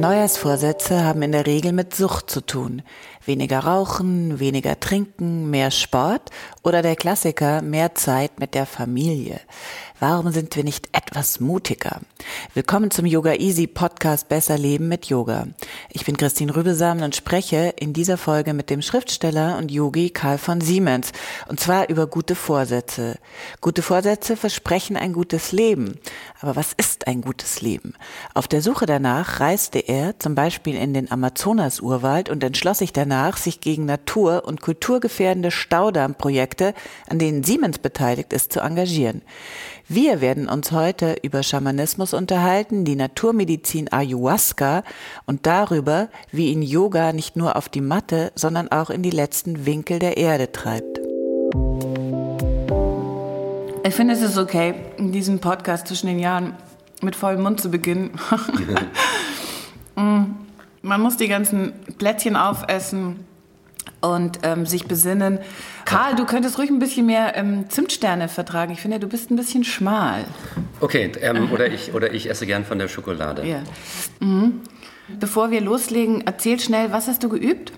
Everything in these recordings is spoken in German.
Neujahrsvorsätze haben in der Regel mit Sucht zu tun. Weniger rauchen, weniger trinken, mehr Sport oder der Klassiker mehr Zeit mit der Familie. Warum sind wir nicht etwas mutiger? Willkommen zum Yoga Easy Podcast Besser Leben mit Yoga. Ich bin Christine Rübesamen und spreche in dieser Folge mit dem Schriftsteller und Yogi Karl von Siemens. Und zwar über gute Vorsätze. Gute Vorsätze versprechen ein gutes Leben. Aber was ist ein gutes Leben? Auf der Suche danach reiste er zum Beispiel in den Amazonas-Urwald und entschloss sich danach, sich gegen Natur- und kulturgefährdende Staudammprojekte, an denen Siemens beteiligt ist, zu engagieren. Wir werden uns heute über Schamanismus unterhalten, die Naturmedizin Ayahuasca und darüber, wie ihn Yoga nicht nur auf die Matte, sondern auch in die letzten Winkel der Erde treibt. Ich finde, es ist okay, in diesem Podcast zwischen den Jahren mit vollem Mund zu beginnen. Mm, man muss die ganzen Plätzchen aufessen und ähm, sich besinnen. Karl, du könntest ruhig ein bisschen mehr ähm, Zimtsterne vertragen. Ich finde, du bist ein bisschen schmal. Okay, ähm, oder, ich, oder ich esse gern von der Schokolade. Ja. Mhm. Bevor wir loslegen, erzähl schnell, was hast du geübt?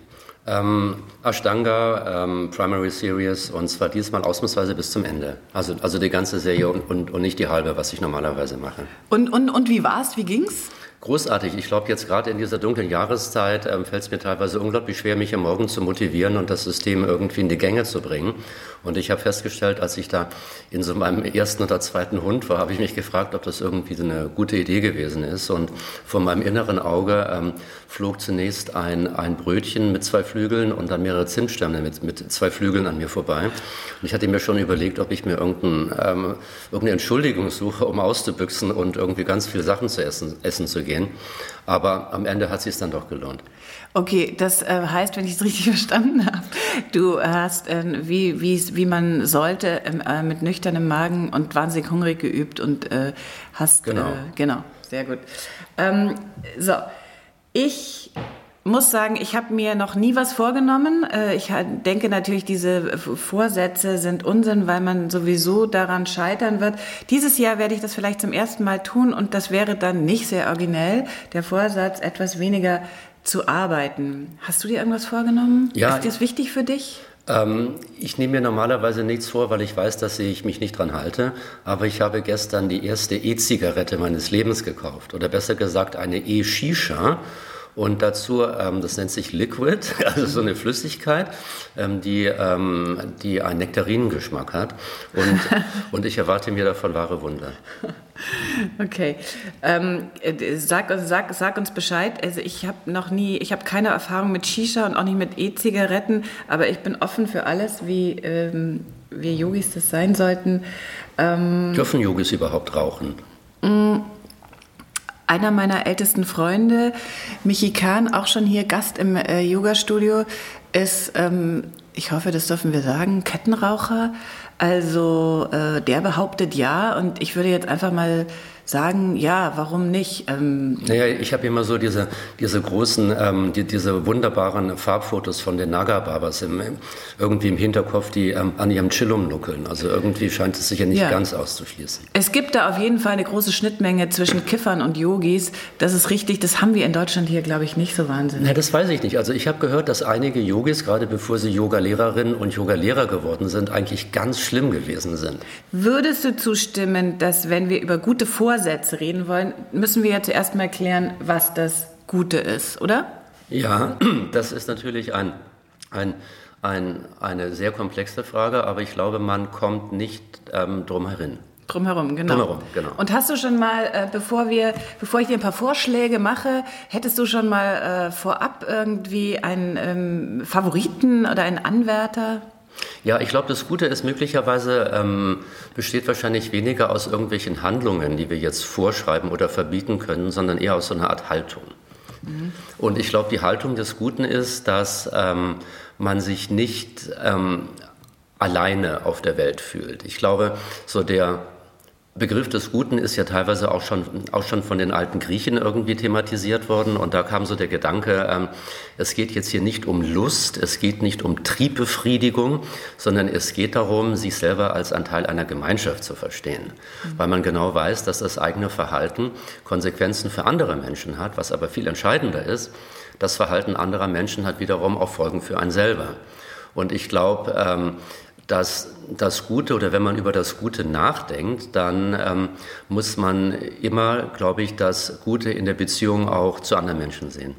Ähm, Ashtanga, ähm, Primary Series und zwar diesmal ausnahmsweise bis zum Ende. Also, also die ganze Serie und, und, und nicht die halbe, was ich normalerweise mache. Und, und, und wie war's? Wie ging's? Großartig. Ich glaube, jetzt gerade in dieser dunklen Jahreszeit ähm, fällt es mir teilweise unglaublich schwer, mich am Morgen zu motivieren und das System irgendwie in die Gänge zu bringen. Und ich habe festgestellt, als ich da in so meinem ersten oder zweiten Hund war, habe ich mich gefragt, ob das irgendwie eine gute Idee gewesen ist. Und vor meinem inneren Auge ähm, flog zunächst ein, ein Brötchen mit zwei Flügeln und dann mehrere Zimtsterne mit, mit zwei Flügeln an mir vorbei. Und ich hatte mir schon überlegt, ob ich mir irgendein, ähm, irgendeine Entschuldigung suche, um auszubüchsen und irgendwie ganz viele Sachen zu essen, essen zu gehen. Aber am Ende hat es sich dann doch gelohnt. Okay, das äh, heißt, wenn ich es richtig verstanden habe, du hast, äh, wie, wie man sollte, ähm, äh, mit nüchternem Magen und wahnsinnig hungrig geübt und äh, hast. Genau. Genau, sehr gut. Ähm, so, ich muss sagen, ich habe mir noch nie was vorgenommen. Ich denke natürlich, diese Vorsätze sind Unsinn, weil man sowieso daran scheitern wird. Dieses Jahr werde ich das vielleicht zum ersten Mal tun und das wäre dann nicht sehr originell. Der Vorsatz, etwas weniger zu arbeiten. Hast du dir irgendwas vorgenommen? Ja. Ist das wichtig für dich? Ähm, ich nehme mir normalerweise nichts vor, weil ich weiß, dass ich mich nicht dran halte. Aber ich habe gestern die erste E-Zigarette meines Lebens gekauft. Oder besser gesagt eine E-Shisha. Und dazu, ähm, das nennt sich Liquid, also so eine Flüssigkeit, ähm, die, ähm, die einen Nektarinengeschmack hat. Und, und ich erwarte mir davon wahre Wunder. Okay. Ähm, sag, sag, sag uns Bescheid. Also ich habe noch nie, ich habe keine Erfahrung mit Shisha und auch nicht mit E-Zigaretten, aber ich bin offen für alles, wie ähm, wir Yogis das sein sollten. Ähm, Dürfen Yogis überhaupt rauchen? Mm, einer meiner ältesten Freunde, Michi Kahn, auch schon hier Gast im äh, Yoga-Studio, ist, ähm, ich hoffe, das dürfen wir sagen, Kettenraucher. Also äh, der behauptet ja und ich würde jetzt einfach mal sagen, ja, warum nicht? Ähm naja, ich habe immer so diese, diese großen, ähm, die, diese wunderbaren Farbfotos von den Naga-Babas im, irgendwie im Hinterkopf, die ähm, an ihrem Chillum nuckeln. Also irgendwie scheint es sich ja nicht ja. ganz auszuschließen. Es gibt da auf jeden Fall eine große Schnittmenge zwischen Kiffern und Yogis. Das ist richtig, das haben wir in Deutschland hier, glaube ich, nicht so wahnsinnig. Na, das weiß ich nicht. Also ich habe gehört, dass einige Yogis, gerade bevor sie Yoga-Lehrerinnen und Yoga-Lehrer geworden sind, eigentlich ganz schlimm gewesen sind. Würdest du zustimmen, dass wenn wir über gute Vor Vorsätze reden wollen, müssen wir ja zuerst mal klären, was das Gute ist, oder? Ja, das ist natürlich ein, ein, ein, eine sehr komplexe Frage, aber ich glaube, man kommt nicht ähm, drum herin. Drumherum, genau. Drumherum, genau. Und hast du schon mal, äh, bevor wir, bevor ich dir ein paar Vorschläge mache, hättest du schon mal äh, vorab irgendwie einen ähm, Favoriten oder einen Anwärter? Ja, ich glaube, das Gute ist möglicherweise ähm, besteht wahrscheinlich weniger aus irgendwelchen Handlungen, die wir jetzt vorschreiben oder verbieten können, sondern eher aus so einer Art Haltung. Mhm. Und ich glaube, die Haltung des Guten ist, dass ähm, man sich nicht ähm, alleine auf der Welt fühlt. Ich glaube, so der Begriff des Guten ist ja teilweise auch schon, auch schon von den alten Griechen irgendwie thematisiert worden. Und da kam so der Gedanke, ähm, es geht jetzt hier nicht um Lust, es geht nicht um Triebbefriedigung, sondern es geht darum, sich selber als ein Teil einer Gemeinschaft zu verstehen. Mhm. Weil man genau weiß, dass das eigene Verhalten Konsequenzen für andere Menschen hat. Was aber viel entscheidender ist, das Verhalten anderer Menschen hat wiederum auch Folgen für einen selber. Und ich glaube, ähm, dass das Gute oder wenn man über das Gute nachdenkt, dann ähm, muss man immer, glaube ich, das Gute in der Beziehung auch zu anderen Menschen sehen.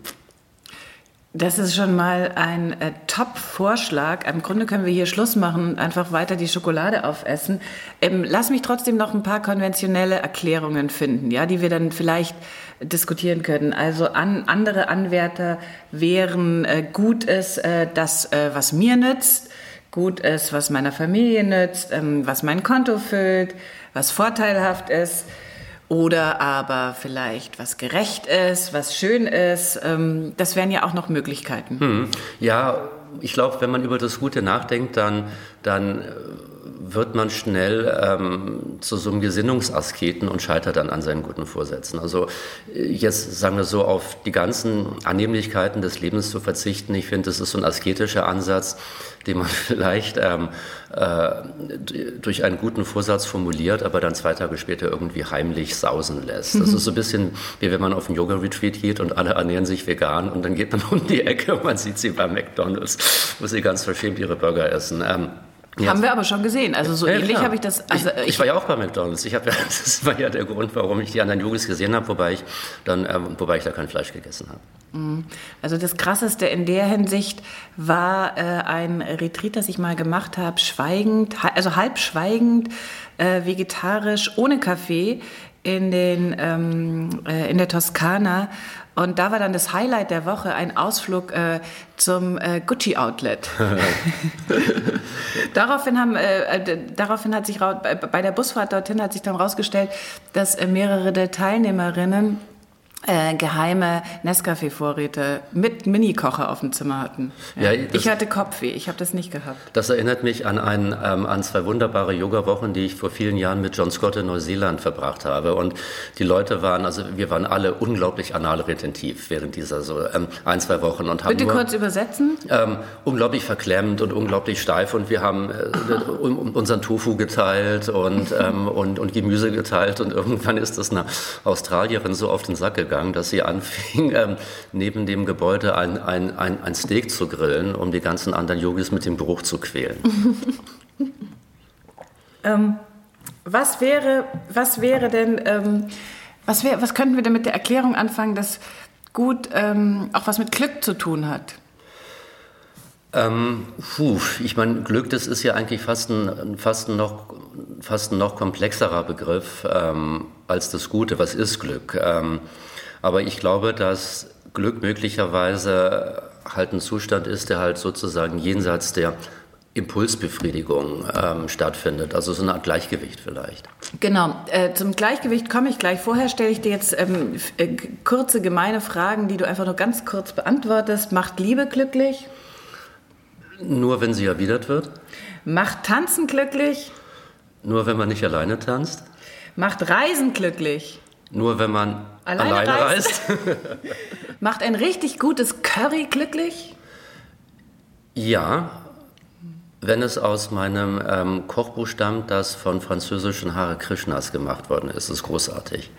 Das ist schon mal ein äh, Top-Vorschlag. Im Grunde können wir hier Schluss machen und einfach weiter die Schokolade aufessen. Ähm, lass mich trotzdem noch ein paar konventionelle Erklärungen finden, ja, die wir dann vielleicht diskutieren können. Also an, andere Anwärter wären äh, gut ist äh, das, äh, was mir nützt gut ist, was meiner Familie nützt, ähm, was mein Konto füllt, was vorteilhaft ist oder aber vielleicht was gerecht ist, was schön ist. Ähm, das wären ja auch noch Möglichkeiten. Hm. Ja, ich glaube, wenn man über das Gute nachdenkt, dann, dann äh, wird man schnell ähm, zu so einem Gesinnungsasketen und scheitert dann an seinen guten Vorsätzen. Also äh, jetzt sagen wir so, auf die ganzen Annehmlichkeiten des Lebens zu verzichten, ich finde, das ist so ein asketischer Ansatz, den man vielleicht ähm, äh, durch einen guten Vorsatz formuliert, aber dann zwei Tage später irgendwie heimlich sausen lässt. Das ist so ein bisschen wie wenn man auf einen Yoga-Retreat geht und alle ernähren sich vegan und dann geht man um die Ecke und man sieht sie bei McDonalds, wo sie ganz verschämt ihre Burger essen. Ähm, ja. Haben wir aber schon gesehen. Also so ja, ähnlich habe ich das. Also ich, ich, war ja auch bei McDonalds. Ich ja, das war ja der Grund, warum ich die anderen Yogis gesehen habe, wobei ich dann, äh, wobei ich da kein Fleisch gegessen habe. Mhm. Also das Krasseste in der Hinsicht war äh, ein Retreat, das ich mal gemacht habe, schweigend, also halb schweigend, äh, vegetarisch, ohne Kaffee in den ähm, äh, in der Toskana und da war dann das Highlight der Woche ein Ausflug äh, zum äh, Gucci Outlet. daraufhin, haben, äh, äh daraufhin hat sich bei der Busfahrt dorthin hat sich dann rausgestellt, dass äh, mehrere der Teilnehmerinnen äh, geheime Nescafé-Vorräte mit Mini-Kocher auf dem Zimmer hatten. Ja. Ja, ich hatte Kopfweh, ich habe das nicht gehabt. Das erinnert mich an, ein, ähm, an zwei wunderbare Yoga-Wochen, die ich vor vielen Jahren mit John Scott in Neuseeland verbracht habe. Und die Leute waren, also wir waren alle unglaublich analretentiv während dieser so ähm, ein, zwei Wochen. Und haben Bitte nur, kurz übersetzen. Ähm, unglaublich verklemmt und unglaublich steif und wir haben äh, unseren Tofu geteilt und, ähm, und, und Gemüse geteilt und irgendwann ist das eine Australierin so auf den Sack gegangen gegangen, dass sie anfing, ähm, neben dem Gebäude ein, ein, ein, ein Steak zu grillen, um die ganzen anderen Yogis mit dem Geruch zu quälen. ähm, was, wäre, was wäre denn, ähm, was, wär, was könnten wir denn mit der Erklärung anfangen, dass gut ähm, auch was mit Glück zu tun hat? Ähm, puh, ich meine, Glück, das ist ja eigentlich fast ein, fast ein, noch, fast ein noch komplexerer Begriff ähm, als das Gute. Was ist Glück? Ähm, aber ich glaube, dass Glück möglicherweise halt ein Zustand ist, der halt sozusagen jenseits der Impulsbefriedigung ähm, stattfindet. Also so eine Art Gleichgewicht vielleicht. Genau, äh, zum Gleichgewicht komme ich gleich. Vorher stelle ich dir jetzt ähm, äh, kurze, gemeine Fragen, die du einfach nur ganz kurz beantwortest. Macht Liebe glücklich? Nur wenn sie erwidert wird. Macht Tanzen glücklich? Nur wenn man nicht alleine tanzt. Macht Reisen glücklich? Nur wenn man alleine, alleine reist. Macht ein richtig gutes Curry glücklich? Ja, wenn es aus meinem ähm, Kochbuch stammt, das von französischen Hare Krishnas gemacht worden ist. ist großartig.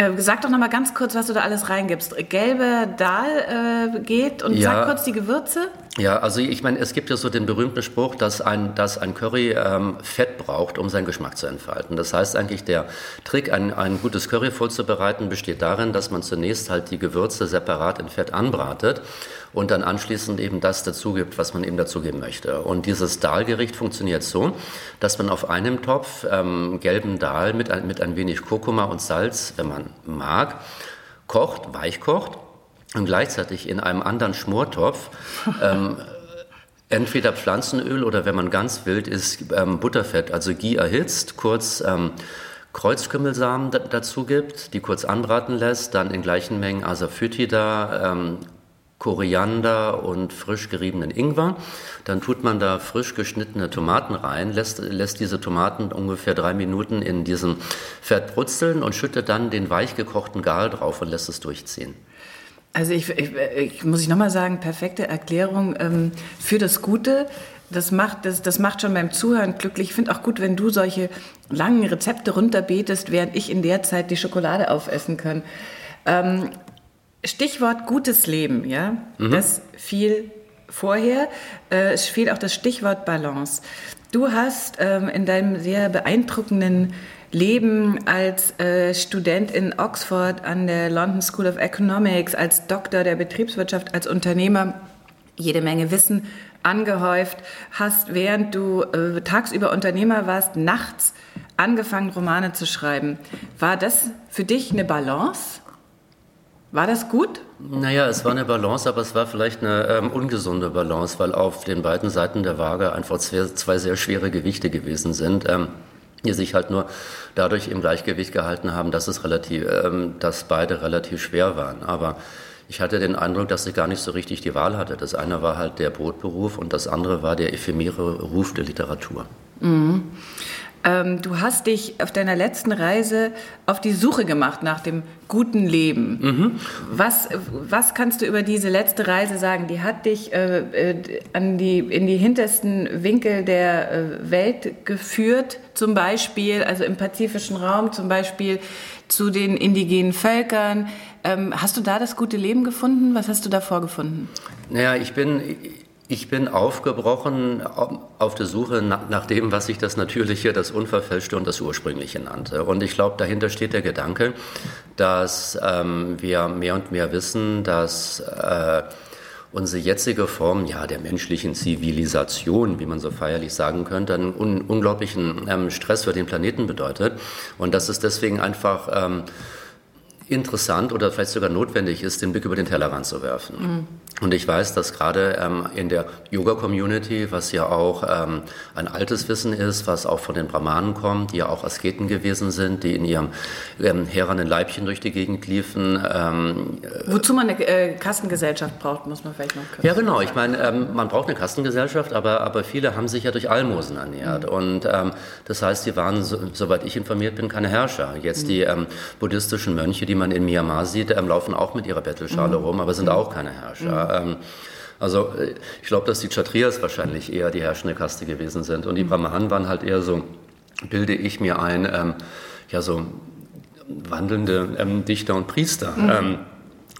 Äh, sag doch noch mal ganz kurz, was du da alles reingibst. Gelbe Dahl äh, geht und ja, sag kurz die Gewürze. Ja, also ich meine, es gibt ja so den berühmten Spruch, dass ein, dass ein Curry ähm, Fett braucht, um seinen Geschmack zu entfalten. Das heißt eigentlich, der Trick, ein, ein gutes Curry vorzubereiten, besteht darin, dass man zunächst halt die Gewürze separat in Fett anbratet und dann anschließend eben das dazu gibt, was man eben dazugeben möchte. Und dieses Dahlgericht funktioniert so, dass man auf einem Topf ähm, gelben Dahl mit ein, mit ein wenig Kurkuma und Salz, wenn man mag, kocht, weich kocht und gleichzeitig in einem anderen Schmortopf ähm, entweder Pflanzenöl oder wenn man ganz wild ist, ähm, Butterfett, also Ghee erhitzt, kurz ähm, Kreuzkümmelsamen dazu gibt, die kurz anbraten lässt, dann in gleichen Mengen Asafoetida, ähm, Koriander und frisch geriebenen Ingwer. Dann tut man da frisch geschnittene Tomaten rein, lässt, lässt diese Tomaten ungefähr drei Minuten in diesem Fett brutzeln und schüttet dann den weich gekochten Gal drauf und lässt es durchziehen. Also ich, ich, ich muss ich nochmal sagen, perfekte Erklärung ähm, für das Gute. Das macht, das, das macht schon beim Zuhören glücklich. Ich finde auch gut, wenn du solche langen Rezepte runterbetest, während ich in der Zeit die Schokolade aufessen kann. Ähm, Stichwort gutes Leben, ja, mhm. das fiel vorher. Äh, es fehlt auch das Stichwort Balance. Du hast ähm, in deinem sehr beeindruckenden Leben als äh, Student in Oxford an der London School of Economics, als Doktor der Betriebswirtschaft, als Unternehmer jede Menge Wissen angehäuft, hast, während du äh, tagsüber Unternehmer warst, nachts angefangen, Romane zu schreiben. War das für dich eine Balance? War das gut? Naja, es war eine Balance, aber es war vielleicht eine ähm, ungesunde Balance, weil auf den beiden Seiten der Waage einfach zwei, zwei sehr schwere Gewichte gewesen sind. Ähm, die sich halt nur dadurch im Gleichgewicht gehalten haben, dass es relativ, ähm, dass beide relativ schwer waren. Aber ich hatte den Eindruck, dass ich gar nicht so richtig die Wahl hatte. Das eine war halt der Brotberuf und das andere war der ephemere Ruf der Literatur. Mhm. Ähm, du hast dich auf deiner letzten Reise auf die Suche gemacht nach dem guten Leben. Mhm. Was, was kannst du über diese letzte Reise sagen? Die hat dich äh, äh, an die, in die hintersten Winkel der äh, Welt geführt, zum Beispiel, also im pazifischen Raum, zum Beispiel zu den indigenen Völkern. Ähm, hast du da das gute Leben gefunden? Was hast du da vorgefunden? Naja, ich bin ich bin aufgebrochen auf der Suche nach dem, was ich das Natürliche, das Unverfälschte und das Ursprüngliche nannte. Und ich glaube, dahinter steht der Gedanke, dass ähm, wir mehr und mehr wissen, dass äh, unsere jetzige Form ja, der menschlichen Zivilisation, wie man so feierlich sagen könnte, einen un unglaublichen ähm, Stress für den Planeten bedeutet. Und dass es deswegen einfach ähm, interessant oder vielleicht sogar notwendig ist, den Blick über den Tellerrand zu werfen. Mhm. Und ich weiß, dass gerade ähm, in der Yoga-Community, was ja auch ähm, ein altes Wissen ist, was auch von den Brahmanen kommt, die ja auch Asketen gewesen sind, die in ihrem ähm, herernen Leibchen durch die Gegend liefen. Ähm, Wozu man eine äh, Kastengesellschaft braucht, muss man vielleicht noch kurz Ja, genau. Ich meine, ähm, man braucht eine Kastengesellschaft, aber, aber viele haben sich ja durch Almosen ernährt. Mhm. Und ähm, das heißt, sie waren, so, soweit ich informiert bin, keine Herrscher. Jetzt mhm. die buddhistischen Mönche, die man in Myanmar sieht, laufen auch mit ihrer Bettelschale mhm. rum, aber sind mhm. auch keine Herrscher. Ähm, also äh, ich glaube, dass die Kshatriyas wahrscheinlich eher die herrschende Kaste gewesen sind und die mhm. Brahmanen waren halt eher so, bilde ich mir ein, ähm, ja so wandelnde ähm, Dichter und Priester. Mhm. Ähm,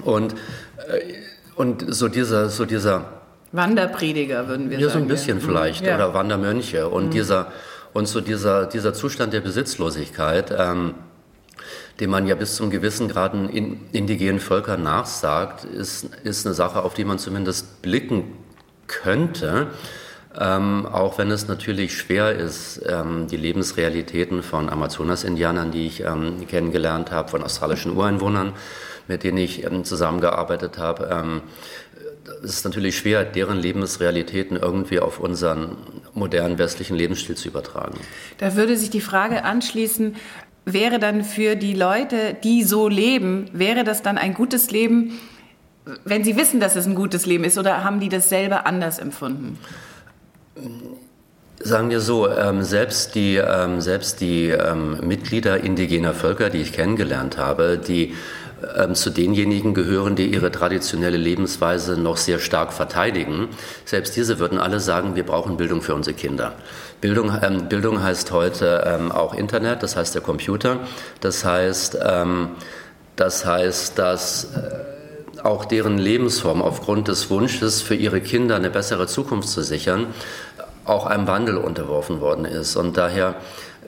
und, äh, und so dieser, so dieser Wanderprediger würden wir ja, sagen. Ja, so ein bisschen ja. vielleicht ja. oder Wandermönche und mhm. dieser und so dieser dieser Zustand der Besitzlosigkeit. Ähm, dem man ja bis zum gewissen Grad in indigenen Völkern nachsagt, ist, ist eine Sache, auf die man zumindest blicken könnte. Ähm, auch wenn es natürlich schwer ist, ähm, die Lebensrealitäten von Amazonas-Indianern, die ich ähm, kennengelernt habe, von australischen Ureinwohnern, mit denen ich ähm, zusammengearbeitet habe, ähm, es ist natürlich schwer, deren Lebensrealitäten irgendwie auf unseren modernen westlichen Lebensstil zu übertragen. Da würde sich die Frage anschließen, wäre dann für die Leute, die so leben, wäre das dann ein gutes Leben, wenn sie wissen, dass es ein gutes Leben ist, oder haben die das selber anders empfunden? Sagen wir so, ähm, selbst die, ähm, selbst die ähm, Mitglieder indigener Völker, die ich kennengelernt habe, die ähm, zu denjenigen gehören, die ihre traditionelle Lebensweise noch sehr stark verteidigen. Selbst diese würden alle sagen, wir brauchen Bildung für unsere Kinder. Bildung, ähm, Bildung heißt heute ähm, auch Internet, das heißt der Computer. Das heißt, ähm, das heißt, dass äh, auch deren Lebensform aufgrund des Wunsches, für ihre Kinder eine bessere Zukunft zu sichern, auch einem Wandel unterworfen worden ist. Und daher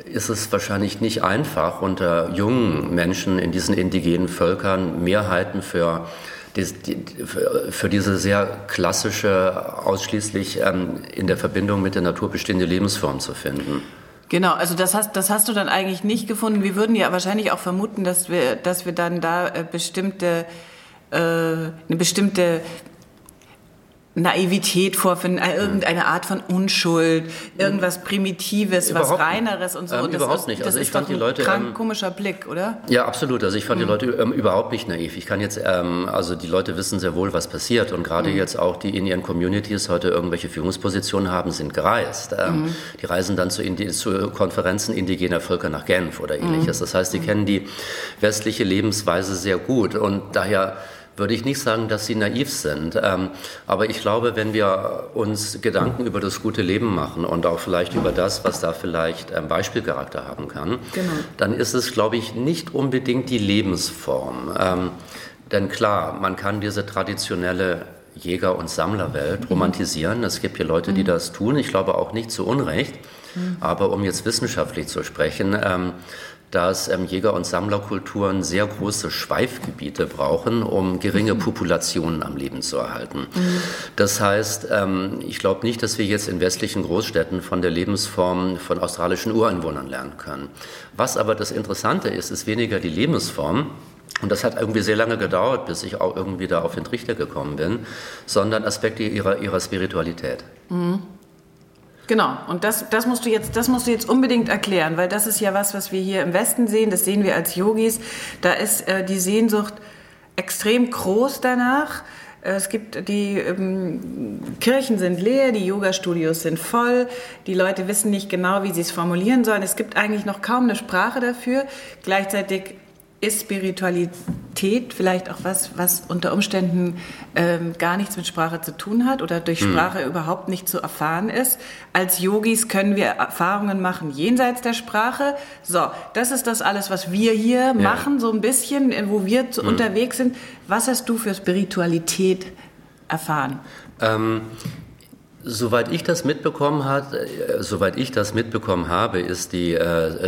ist es wahrscheinlich nicht einfach, unter jungen Menschen in diesen indigenen Völkern Mehrheiten für für diese sehr klassische, ausschließlich ähm, in der Verbindung mit der Natur bestehende Lebensform zu finden. Genau, also das hast, das hast du dann eigentlich nicht gefunden. Wir würden ja wahrscheinlich auch vermuten, dass wir, dass wir dann da äh, bestimmte, äh, eine bestimmte Naivität vorfinden, äh, irgendeine Art von Unschuld, irgendwas Primitives, überhaupt was Reineres und so. Ähm, und überhaupt ist, nicht. Also ich fand die Leute krank, ähm, komischer Blick, oder? Ja, absolut. Also ich fand mhm. die Leute ähm, überhaupt nicht naiv. Ich kann jetzt, ähm, also die Leute wissen sehr wohl, was passiert und gerade mhm. jetzt auch die in ihren Communities heute irgendwelche Führungspositionen haben, sind gereist. Ähm, mhm. Die reisen dann zu, zu, Konferenzen indigener Völker nach Genf oder ähnliches. Mhm. Das heißt, die kennen die westliche Lebensweise sehr gut und daher würde ich nicht sagen, dass sie naiv sind. Ähm, aber ich glaube, wenn wir uns Gedanken über das gute Leben machen und auch vielleicht über das, was da vielleicht ähm, Beispielcharakter haben kann, genau. dann ist es, glaube ich, nicht unbedingt die Lebensform. Ähm, denn klar, man kann diese traditionelle Jäger- und Sammlerwelt romantisieren. Es gibt hier Leute, die mhm. das tun. Ich glaube auch nicht zu Unrecht. Mhm. Aber um jetzt wissenschaftlich zu sprechen, ähm, dass ähm, Jäger- und Sammlerkulturen sehr große Schweifgebiete brauchen, um geringe mhm. Populationen am Leben zu erhalten. Mhm. Das heißt, ähm, ich glaube nicht, dass wir jetzt in westlichen Großstädten von der Lebensform von australischen Ureinwohnern lernen können. Was aber das Interessante ist, ist weniger die Lebensform, und das hat irgendwie sehr lange gedauert, bis ich auch irgendwie da auf den Trichter gekommen bin, sondern Aspekte ihrer, ihrer Spiritualität. Mhm. Genau, und das, das, musst du jetzt, das musst du jetzt unbedingt erklären, weil das ist ja was, was wir hier im Westen sehen, das sehen wir als Yogis. Da ist äh, die Sehnsucht extrem groß danach. Äh, es gibt die ähm, Kirchen sind leer, die Yoga-Studios sind voll, die Leute wissen nicht genau, wie sie es formulieren sollen. Es gibt eigentlich noch kaum eine Sprache dafür. Gleichzeitig ist Spiritualität vielleicht auch was, was unter Umständen ähm, gar nichts mit Sprache zu tun hat oder durch hm. Sprache mhm. überhaupt nicht zu erfahren ist. Als Yogis können wir Erfahrungen machen jenseits der Sprache. So, das ist das alles, was wir hier ja. machen, so ein bisschen, äh, wo wir mhm. unterwegs sind. Was hast du für Spiritualität erfahren? Ähm, Soweit ich das mitbekommen hat, äh, soweit ich das mitbekommen habe, ist die äh,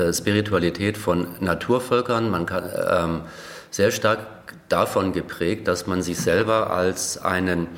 äh, Spiritualität von Naturvölkern. Man kann, ähm, sehr stark davon geprägt, dass man sich selber als einen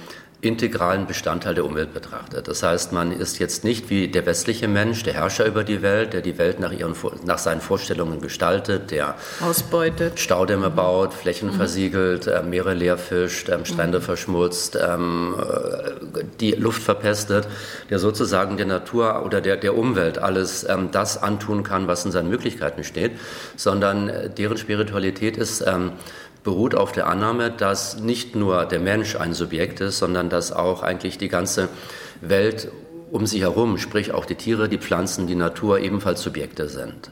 integralen Bestandteil der Umwelt betrachtet. Das heißt, man ist jetzt nicht wie der westliche Mensch, der Herrscher über die Welt, der die Welt nach, ihren, nach seinen Vorstellungen gestaltet, der ausbeutet, Staudämme baut, Flächen mhm. versiegelt, äh, Meere leer fischt, ähm, Strände mhm. verschmutzt, ähm, äh, die Luft verpestet, der sozusagen der Natur oder der, der Umwelt alles ähm, das antun kann, was in seinen Möglichkeiten steht, sondern äh, deren Spiritualität ist ähm, beruht auf der Annahme, dass nicht nur der Mensch ein Subjekt ist, sondern dass auch eigentlich die ganze Welt um sie herum, sprich auch die Tiere, die Pflanzen, die Natur ebenfalls Subjekte sind.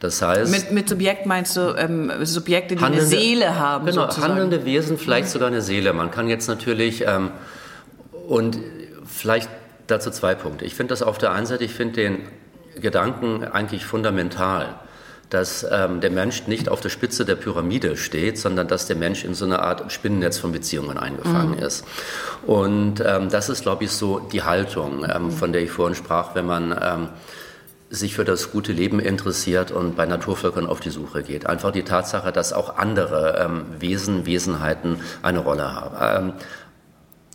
Das heißt, mit, mit Subjekt meinst du ähm, Subjekte, die handelnde, eine Seele haben? Genau, sozusagen. handelnde Wesen, vielleicht sogar eine Seele. Man kann jetzt natürlich ähm, und vielleicht dazu zwei Punkte. Ich finde das auf der einen Seite, ich finde den Gedanken eigentlich fundamental dass ähm, der Mensch nicht auf der Spitze der Pyramide steht, sondern dass der Mensch in so eine Art Spinnennetz von Beziehungen eingefangen mhm. ist. Und ähm, das ist, glaube ich, so die Haltung, ähm, von der ich vorhin sprach, wenn man ähm, sich für das gute Leben interessiert und bei Naturvölkern auf die Suche geht. Einfach die Tatsache, dass auch andere ähm, Wesen, Wesenheiten eine Rolle haben. Ähm,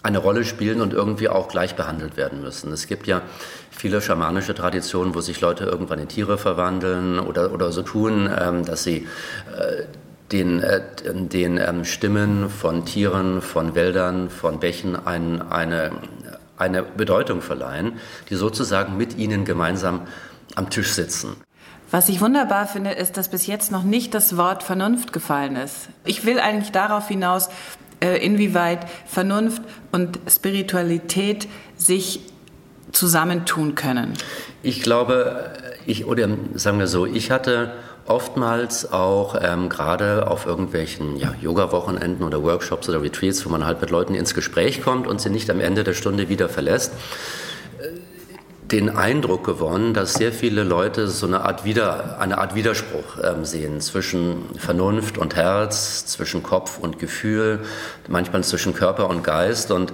eine Rolle spielen und irgendwie auch gleich behandelt werden müssen. Es gibt ja viele schamanische Traditionen, wo sich Leute irgendwann in Tiere verwandeln oder, oder so tun, ähm, dass sie äh, den, äh, den ähm, Stimmen von Tieren, von Wäldern, von Bächen ein, eine, eine Bedeutung verleihen, die sozusagen mit ihnen gemeinsam am Tisch sitzen. Was ich wunderbar finde, ist, dass bis jetzt noch nicht das Wort Vernunft gefallen ist. Ich will eigentlich darauf hinaus, inwieweit Vernunft und Spiritualität sich zusammentun können? Ich glaube, ich, oder sagen wir so, ich hatte oftmals auch ähm, gerade auf irgendwelchen ja, Yoga-Wochenenden oder Workshops oder Retreats, wo man halt mit Leuten ins Gespräch kommt und sie nicht am Ende der Stunde wieder verlässt, den Eindruck gewonnen, dass sehr viele Leute so eine Art, Wider, eine Art Widerspruch ähm, sehen zwischen Vernunft und Herz, zwischen Kopf und Gefühl, manchmal zwischen Körper und Geist und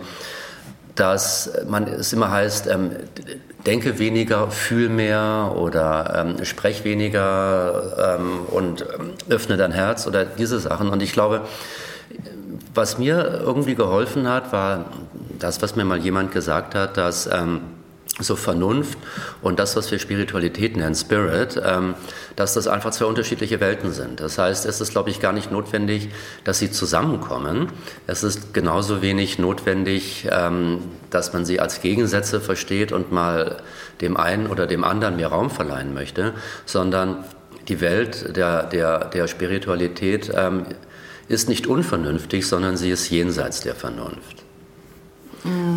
dass man es immer heißt, ähm, denke weniger, fühl mehr oder ähm, sprech weniger ähm, und ähm, öffne dein Herz oder diese Sachen. Und ich glaube, was mir irgendwie geholfen hat, war das, was mir mal jemand gesagt hat, dass ähm, so Vernunft und das, was wir Spiritualität nennen, Spirit, ähm, dass das einfach zwei unterschiedliche Welten sind. Das heißt, es ist, glaube ich, gar nicht notwendig, dass sie zusammenkommen. Es ist genauso wenig notwendig, ähm, dass man sie als Gegensätze versteht und mal dem einen oder dem anderen mehr Raum verleihen möchte, sondern die Welt der, der, der Spiritualität ähm, ist nicht unvernünftig, sondern sie ist jenseits der Vernunft.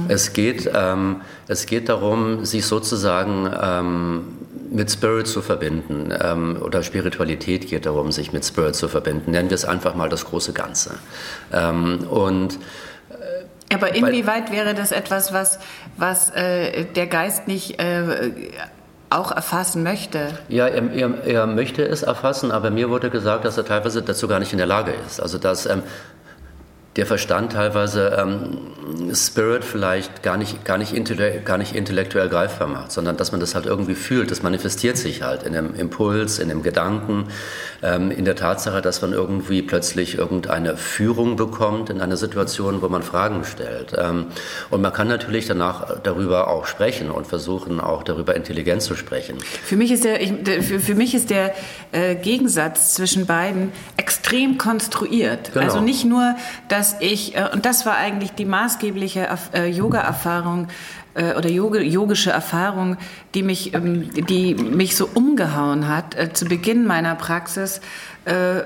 Es, geht, ähm, es geht darum, sich sozusagen ähm, mit Spirit zu verbinden ähm, oder Spiritualität geht darum, sich mit Spirit zu verbinden. Nennen wir es einfach mal das große Ganze. Ähm, und äh, aber inwieweit wäre das etwas, was, was äh, der Geist nicht äh, auch erfassen möchte. Ja, er, er, er, möchte es erfassen, aber mir wurde gesagt, dass er teilweise dazu gar nicht in der Lage ist. Also dass ähm, der Verstand teilweise ähm, Spirit vielleicht gar nicht, gar, nicht gar nicht intellektuell greifbar macht, sondern dass man das halt irgendwie fühlt. Das manifestiert sich halt in einem Impuls, in einem Gedanken, ähm, in der Tatsache, dass man irgendwie plötzlich irgendeine Führung bekommt in einer Situation, wo man Fragen stellt. Ähm, und man kann natürlich danach darüber auch sprechen und versuchen, auch darüber intelligent zu sprechen. Für mich ist der, ich, für, für, mich ist der äh, Gegensatz zwischen beiden extrem konstruiert. Genau. Also nicht nur, dass dass ich, äh, und das war eigentlich die maßgebliche äh, Yoga-Erfahrung äh, oder yogische Erfahrung, die mich, ähm, die mich so umgehauen hat zu Beginn meiner Praxis,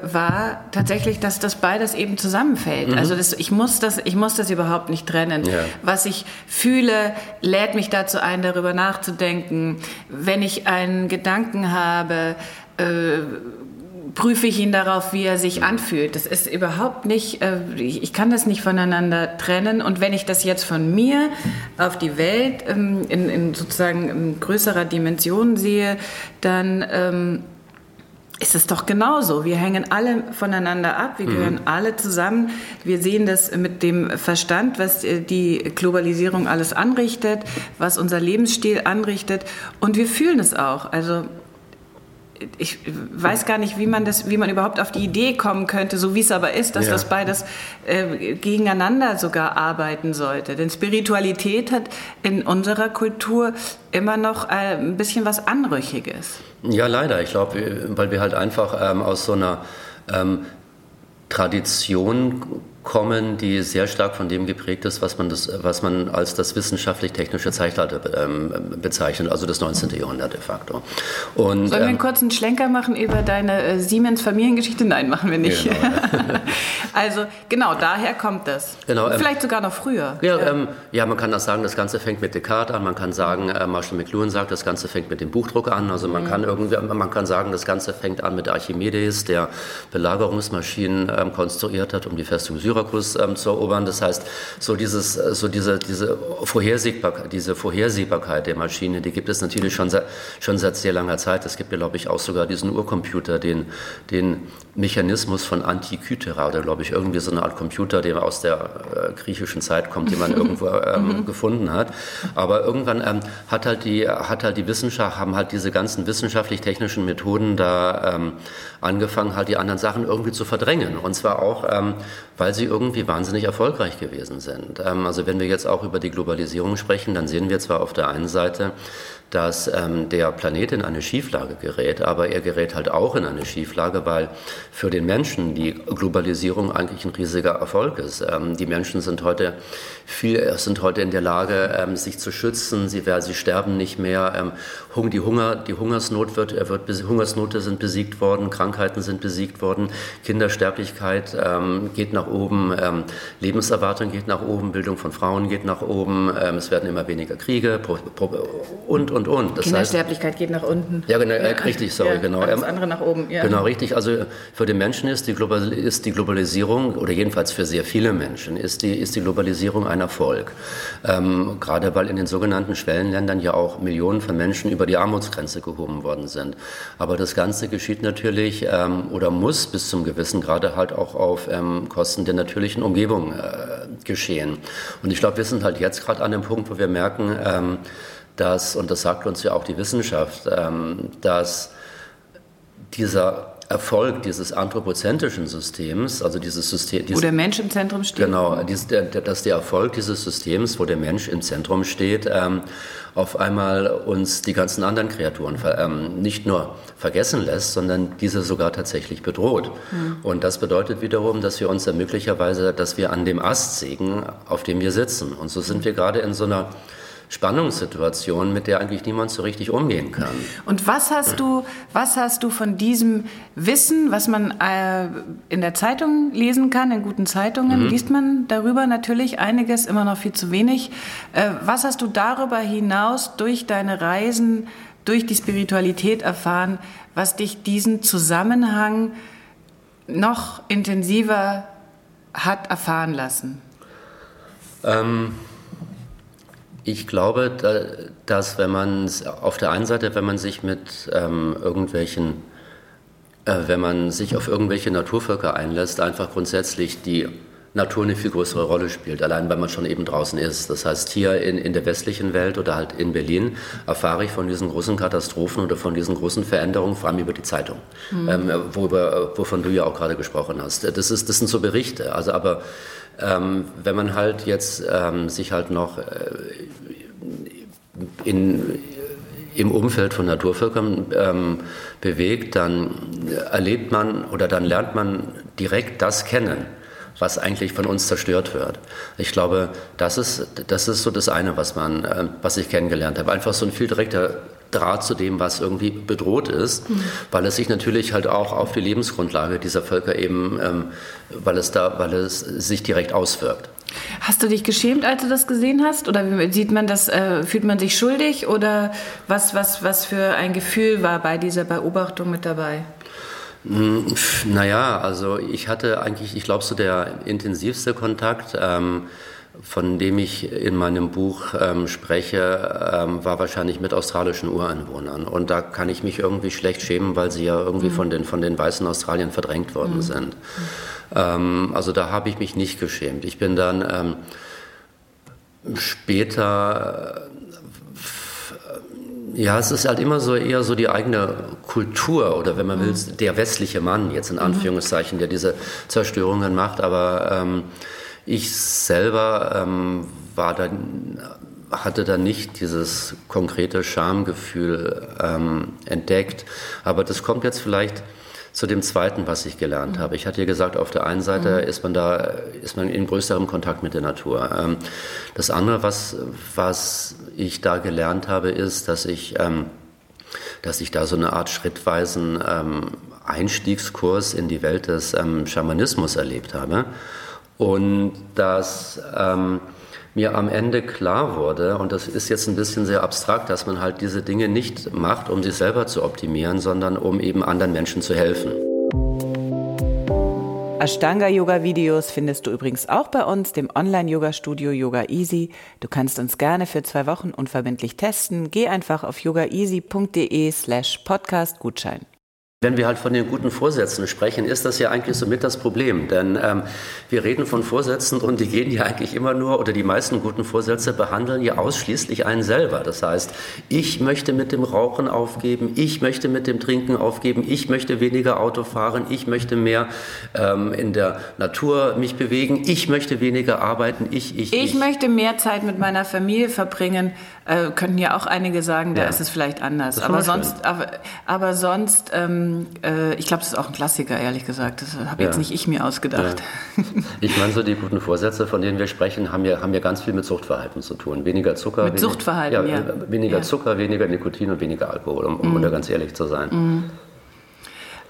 war tatsächlich, dass das beides eben zusammenfällt. Mhm. Also das, ich, muss das, ich muss das überhaupt nicht trennen. Ja. Was ich fühle, lädt mich dazu ein, darüber nachzudenken. Wenn ich einen Gedanken habe, prüfe ich ihn darauf, wie er sich anfühlt. Das ist überhaupt nicht, äh, ich kann das nicht voneinander trennen. Und wenn ich das jetzt von mir auf die Welt ähm, in, in sozusagen in größerer Dimension sehe, dann ähm, ist es doch genauso. Wir hängen alle voneinander ab, wir gehören mhm. alle zusammen. Wir sehen das mit dem Verstand, was äh, die Globalisierung alles anrichtet, was unser Lebensstil anrichtet. Und wir fühlen es auch. Also ich weiß gar nicht, wie man das, wie man überhaupt auf die Idee kommen könnte, so wie es aber ist, dass ja. das beides äh, gegeneinander sogar arbeiten sollte. Denn Spiritualität hat in unserer Kultur immer noch äh, ein bisschen was Anrüchiges. Ja, leider. Ich glaube, weil wir halt einfach ähm, aus so einer ähm, Tradition kommen, die sehr stark von dem geprägt ist, was man, das, was man als das wissenschaftlich-technische Zeitalter ähm, bezeichnet, also das 19. Jahrhundert de facto. Und, Sollen wir einen ähm, kurzen Schlenker machen über deine äh, Siemens-Familiengeschichte? Nein, machen wir nicht. Genau. also genau, daher kommt das. Genau, ähm, Vielleicht sogar noch früher. Ja, ja. Ähm, ja, man kann das sagen, das Ganze fängt mit Descartes an, man kann sagen, äh, Marshall McLuhan sagt, das Ganze fängt mit dem Buchdruck an, also man, mhm. kann irgendwie, man kann sagen, das Ganze fängt an mit Archimedes, der Belagerungsmaschinen ähm, konstruiert hat, um die Festung Syrien Syrakus ähm, zu erobern. Das heißt, so, dieses, äh, so diese, diese, Vorhersehbarkeit, diese Vorhersehbarkeit der Maschine, die gibt es natürlich schon seit, schon seit sehr langer Zeit. Es gibt ja, glaube ich, auch sogar diesen Urcomputer, den, den Mechanismus von Antikythera oder, glaube ich, irgendwie so eine Art Computer, der aus der äh, griechischen Zeit kommt, den man irgendwo ähm, mhm. gefunden hat. Aber irgendwann ähm, hat, halt die, hat halt die Wissenschaft, haben halt diese ganzen wissenschaftlich-technischen Methoden da ähm, angefangen, halt die anderen Sachen irgendwie zu verdrängen. Und zwar auch, ähm, weil sie irgendwie wahnsinnig erfolgreich gewesen sind. Ähm, also wenn wir jetzt auch über die Globalisierung sprechen, dann sehen wir zwar auf der einen Seite, dass ähm, der Planet in eine Schieflage gerät, aber er gerät halt auch in eine Schieflage, weil für den Menschen die Globalisierung eigentlich ein riesiger Erfolg ist. Ähm, die Menschen sind heute viel, sind heute in der Lage, ähm, sich zu schützen. Sie, sie sterben nicht mehr. Ähm, die, Hunger, die Hungersnot wird, wird, Hungersnote sind besiegt worden, Krankheiten sind besiegt worden, Kindersterblichkeit ähm, geht nach oben, ähm, Lebenserwartung geht nach oben, Bildung von Frauen geht nach oben, es werden immer weniger Kriege und und und und. Das Kindersterblichkeit heißt, geht nach unten. Ja, genau, ja. richtig, sorry, ja, genau. Das ähm, andere nach oben, ja. Genau, richtig. Also für den Menschen ist die, Global ist die Globalisierung, oder jedenfalls für sehr viele Menschen, ist die, ist die Globalisierung ein Erfolg. Ähm, gerade weil in den sogenannten Schwellenländern ja auch Millionen von Menschen über die Armutsgrenze gehoben worden sind. Aber das Ganze geschieht natürlich ähm, oder muss bis zum gewissen Grade halt auch auf ähm, Kosten der natürlichen Umgebung äh, geschehen. Und ich glaube, wir sind halt jetzt gerade an dem Punkt, wo wir merken, ähm, dass, und das sagt uns ja auch die Wissenschaft, ähm, dass dieser Erfolg dieses anthropozentrischen Systems, also dieses System, dieses, wo der Mensch im Zentrum steht. Genau, dies, der, dass der Erfolg dieses Systems, wo der Mensch im Zentrum steht, ähm, auf einmal uns die ganzen anderen Kreaturen ähm, nicht nur vergessen lässt, sondern diese sogar tatsächlich bedroht. Mhm. Und das bedeutet wiederum, dass wir uns ja möglicherweise, dass wir an dem Ast sägen, auf dem wir sitzen. Und so sind wir gerade in so einer Spannungssituation, mit der eigentlich niemand so richtig umgehen kann. Und was hast du, was hast du von diesem Wissen, was man äh, in der Zeitung lesen kann, in guten Zeitungen, mhm. liest man darüber natürlich einiges, immer noch viel zu wenig. Äh, was hast du darüber hinaus durch deine Reisen, durch die Spiritualität erfahren, was dich diesen Zusammenhang noch intensiver hat erfahren lassen? Ähm ich glaube, dass wenn man auf der einen Seite, wenn man sich mit ähm, irgendwelchen, äh, wenn man sich auf irgendwelche Naturvölker einlässt, einfach grundsätzlich die Natur eine viel größere Rolle spielt, allein weil man schon eben draußen ist. Das heißt, hier in, in der westlichen Welt oder halt in Berlin erfahre ich von diesen großen Katastrophen oder von diesen großen Veränderungen, vor allem über die Zeitung, mhm. ähm, worüber, wovon du ja auch gerade gesprochen hast. Das, ist, das sind so Berichte, also aber ähm, wenn man halt jetzt ähm, sich halt noch äh, in, im Umfeld von Naturvölkern ähm, bewegt, dann erlebt man oder dann lernt man direkt das kennen, was eigentlich von uns zerstört wird. Ich glaube, das ist, das ist so das eine, was, man, äh, was ich kennengelernt habe. Einfach so ein viel direkter Draht zu dem, was irgendwie bedroht ist, mhm. weil es sich natürlich halt auch auf die Lebensgrundlage dieser Völker eben, ähm, weil es da, weil es sich direkt auswirkt. Hast du dich geschämt, als du das gesehen hast? Oder sieht man das, äh, fühlt man sich schuldig? Oder was, was, was für ein Gefühl war bei dieser Beobachtung mit dabei? Naja, also ich hatte eigentlich, ich glaube, so der intensivste Kontakt. Ähm, von dem ich in meinem Buch ähm, spreche, ähm, war wahrscheinlich mit australischen Ureinwohnern. Und da kann ich mich irgendwie schlecht schämen, weil sie ja irgendwie mhm. von, den, von den weißen Australiern verdrängt worden mhm. sind. Ähm, also da habe ich mich nicht geschämt. Ich bin dann ähm, später ja, es ist halt immer so eher so die eigene Kultur oder wenn man will, mhm. der westliche Mann, jetzt in mhm. Anführungszeichen, der diese Zerstörungen macht, aber ähm, ich selber ähm, war dann, hatte da nicht dieses konkrete Schamgefühl ähm, entdeckt. Aber das kommt jetzt vielleicht zu dem zweiten, was ich gelernt habe. Ich hatte ja gesagt, auf der einen Seite mhm. ist man da, ist man in größerem Kontakt mit der Natur. Ähm, das andere, was, was ich da gelernt habe, ist, dass ich, ähm, dass ich da so eine Art schrittweisen ähm, Einstiegskurs in die Welt des ähm, Schamanismus erlebt habe. Und dass ähm, mir am Ende klar wurde, und das ist jetzt ein bisschen sehr abstrakt, dass man halt diese Dinge nicht macht, um sich selber zu optimieren, sondern um eben anderen Menschen zu helfen. Ashtanga-Yoga-Videos findest du übrigens auch bei uns, dem Online-Yoga-Studio Yoga Easy. Du kannst uns gerne für zwei Wochen unverbindlich testen. Geh einfach auf yogaeasy.de slash Podcast-Gutschein. Wenn wir halt von den guten Vorsätzen sprechen, ist das ja eigentlich somit das Problem. Denn ähm, wir reden von Vorsätzen und die gehen ja eigentlich immer nur, oder die meisten guten Vorsätze behandeln ja ausschließlich einen selber. Das heißt, ich möchte mit dem Rauchen aufgeben, ich möchte mit dem Trinken aufgeben, ich möchte weniger Auto fahren, ich möchte mehr ähm, in der Natur mich bewegen, ich möchte weniger arbeiten, ich, ich, ich. Ich möchte mehr Zeit mit meiner Familie verbringen. Äh, könnten ja auch einige sagen, da ja. ist es vielleicht anders. Aber sonst, aber, aber sonst, ähm, äh, ich glaube, das ist auch ein Klassiker, ehrlich gesagt. Das habe ja. jetzt nicht ich mir ausgedacht. Ja. Ich meine, so die guten Vorsätze, von denen wir sprechen, haben ja, haben ja ganz viel mit Suchtverhalten zu tun. Weniger Zucker. Mit wenig, Suchtverhalten, ja. Weniger Zucker, weniger Nikotin und weniger Alkohol, um, um mhm. da ganz ehrlich zu sein. Mhm.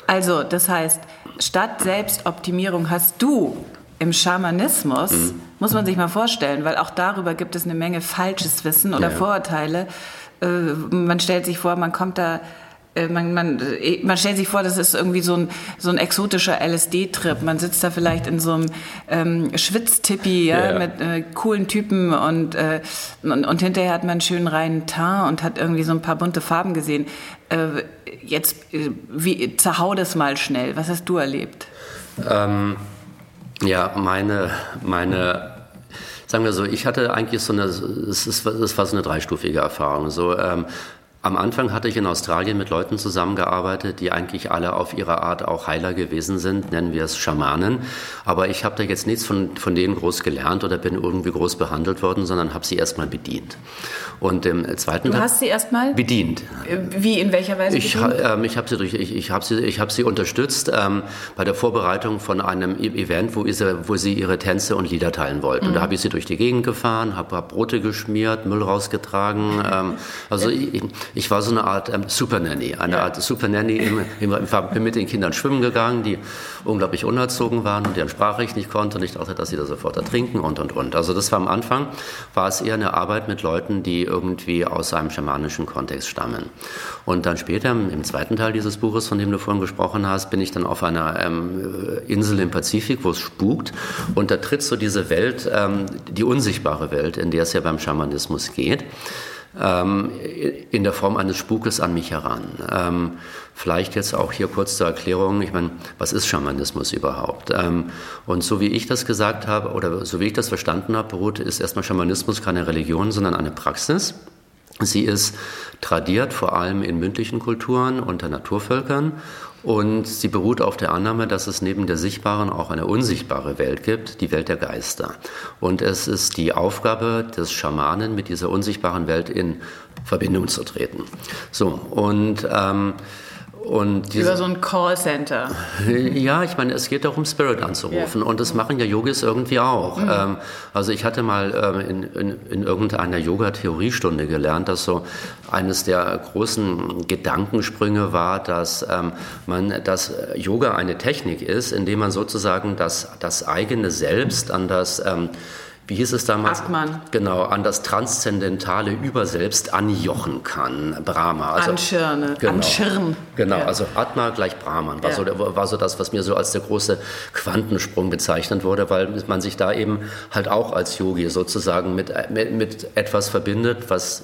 Also, das heißt, statt Selbstoptimierung hast du im Schamanismus, mhm. muss man sich mal vorstellen, weil auch darüber gibt es eine Menge falsches Wissen oder Vorurteile. Äh, man stellt sich vor, man kommt da äh, man, man, äh, man stellt sich vor, das ist irgendwie so ein, so ein exotischer LSD-Trip. Man sitzt da vielleicht in so einem ähm, Schwitztippi ja, ja, mit äh, coolen Typen und, äh, und, und, hinterher hat man einen schönen reinen Teint und hat irgendwie so ein paar bunte Farben gesehen. Äh, jetzt, äh, wie, zerhau das mal schnell. Was hast du erlebt? Ähm, ja, meine, meine sagen wir so, ich hatte eigentlich so eine, es, ist, es war so eine dreistufige Erfahrung. So, ähm, Am Anfang hatte ich in Australien mit Leuten zusammengearbeitet, die eigentlich alle auf ihre Art auch Heiler gewesen sind, nennen wir es Schamanen. Aber ich habe da jetzt nichts von, von denen groß gelernt oder bin irgendwie groß behandelt worden, sondern habe sie erstmal bedient. Und im zweiten Du hast sie erstmal bedient. Wie, in welcher Weise Ich, ähm, ich habe sie, durch, ich, ich hab sie, ich sie unterstützt ähm, bei der Vorbereitung von einem E- Event, wo, sie, wo sie ihre Tänze und Lieder teilen wollten. Und da habe ich sie durch die Gegend gefahren, habe hab Brote geschmiert, Müll rausgetragen. Ähm, also ich, ich war so eine Art ähm, Super Nanny, eine Art Super Nanny. Im, im, ich war- bin mit den Kindern schwimmen gegangen, die unglaublich unerzogen waren und deren Sprache ich nicht konnte. Und ich dachte, dass sie da sofort ertrinken und und und. Also das war am Anfang, war es eher eine Arbeit mit Leuten, die irgendwie aus einem schamanischen Kontext stammen. Und dann später, im zweiten Teil dieses Buches, von dem du vorhin gesprochen hast, bin ich dann auf einer ähm, Insel im Pazifik, wo es spukt. Und da tritt so diese Welt, ähm, die unsichtbare Welt, in der es ja beim Schamanismus geht, ähm, in der Form eines Spukes an mich heran. Ähm, vielleicht jetzt auch hier kurz zur Erklärung, ich meine, was ist Schamanismus überhaupt? Ähm, und so wie ich das gesagt habe, oder so wie ich das verstanden habe, beruht, ist erstmal Schamanismus keine Religion, sondern eine Praxis. Sie ist tradiert vor allem in mündlichen Kulturen unter Naturvölkern und sie beruht auf der Annahme, dass es neben der sichtbaren auch eine unsichtbare Welt gibt, die Welt der Geister. Und es ist die Aufgabe des Schamanen, mit dieser unsichtbaren Welt in Verbindung zu treten. So, und ähm, und Über so ein Callcenter. ja, ich meine, es geht darum, Spirit anzurufen. Ja. Und das machen ja Yogis irgendwie auch. Ähm, also ich hatte mal ähm, in, in, in irgendeiner Yoga-Theoriestunde gelernt, dass so eines der großen Gedankensprünge war, dass ähm, man, dass Yoga eine Technik ist, indem man sozusagen das, das eigene Selbst an das ähm, wie hieß es damals? Atman. Genau, an das transzendentale Überselbst anjochen kann, Brahma. Also, Anschirne, anschirren. Genau, Ja. also Atma gleich Brahman war, Ja. so, war so das, was mir so als der große Quantensprung bezeichnet wurde, weil man sich da eben halt auch als Yogi sozusagen mit, mit etwas verbindet, was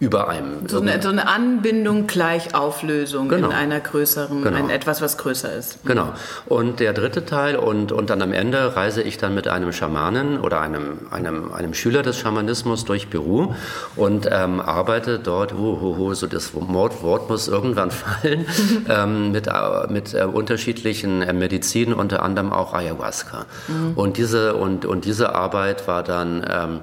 über einem. So eine, so eine Anbindung gleich Auflösung Genau. in einer größeren, Genau. ein etwas, was größer ist. Genau. Und der dritte Teil und, und dann am Ende reise ich dann mit einem Schamanen oder einem, einem, einem Schüler des Schamanismus durch Peru und ähm, arbeite dort, hu, hu, hu, so das Wort, Wort muss irgendwann fallen, ähm, mit, äh, mit äh, unterschiedlichen äh, Medizinen, unter anderem auch Ayahuasca. Und, diese, und, und diese Arbeit war dann... Ähm,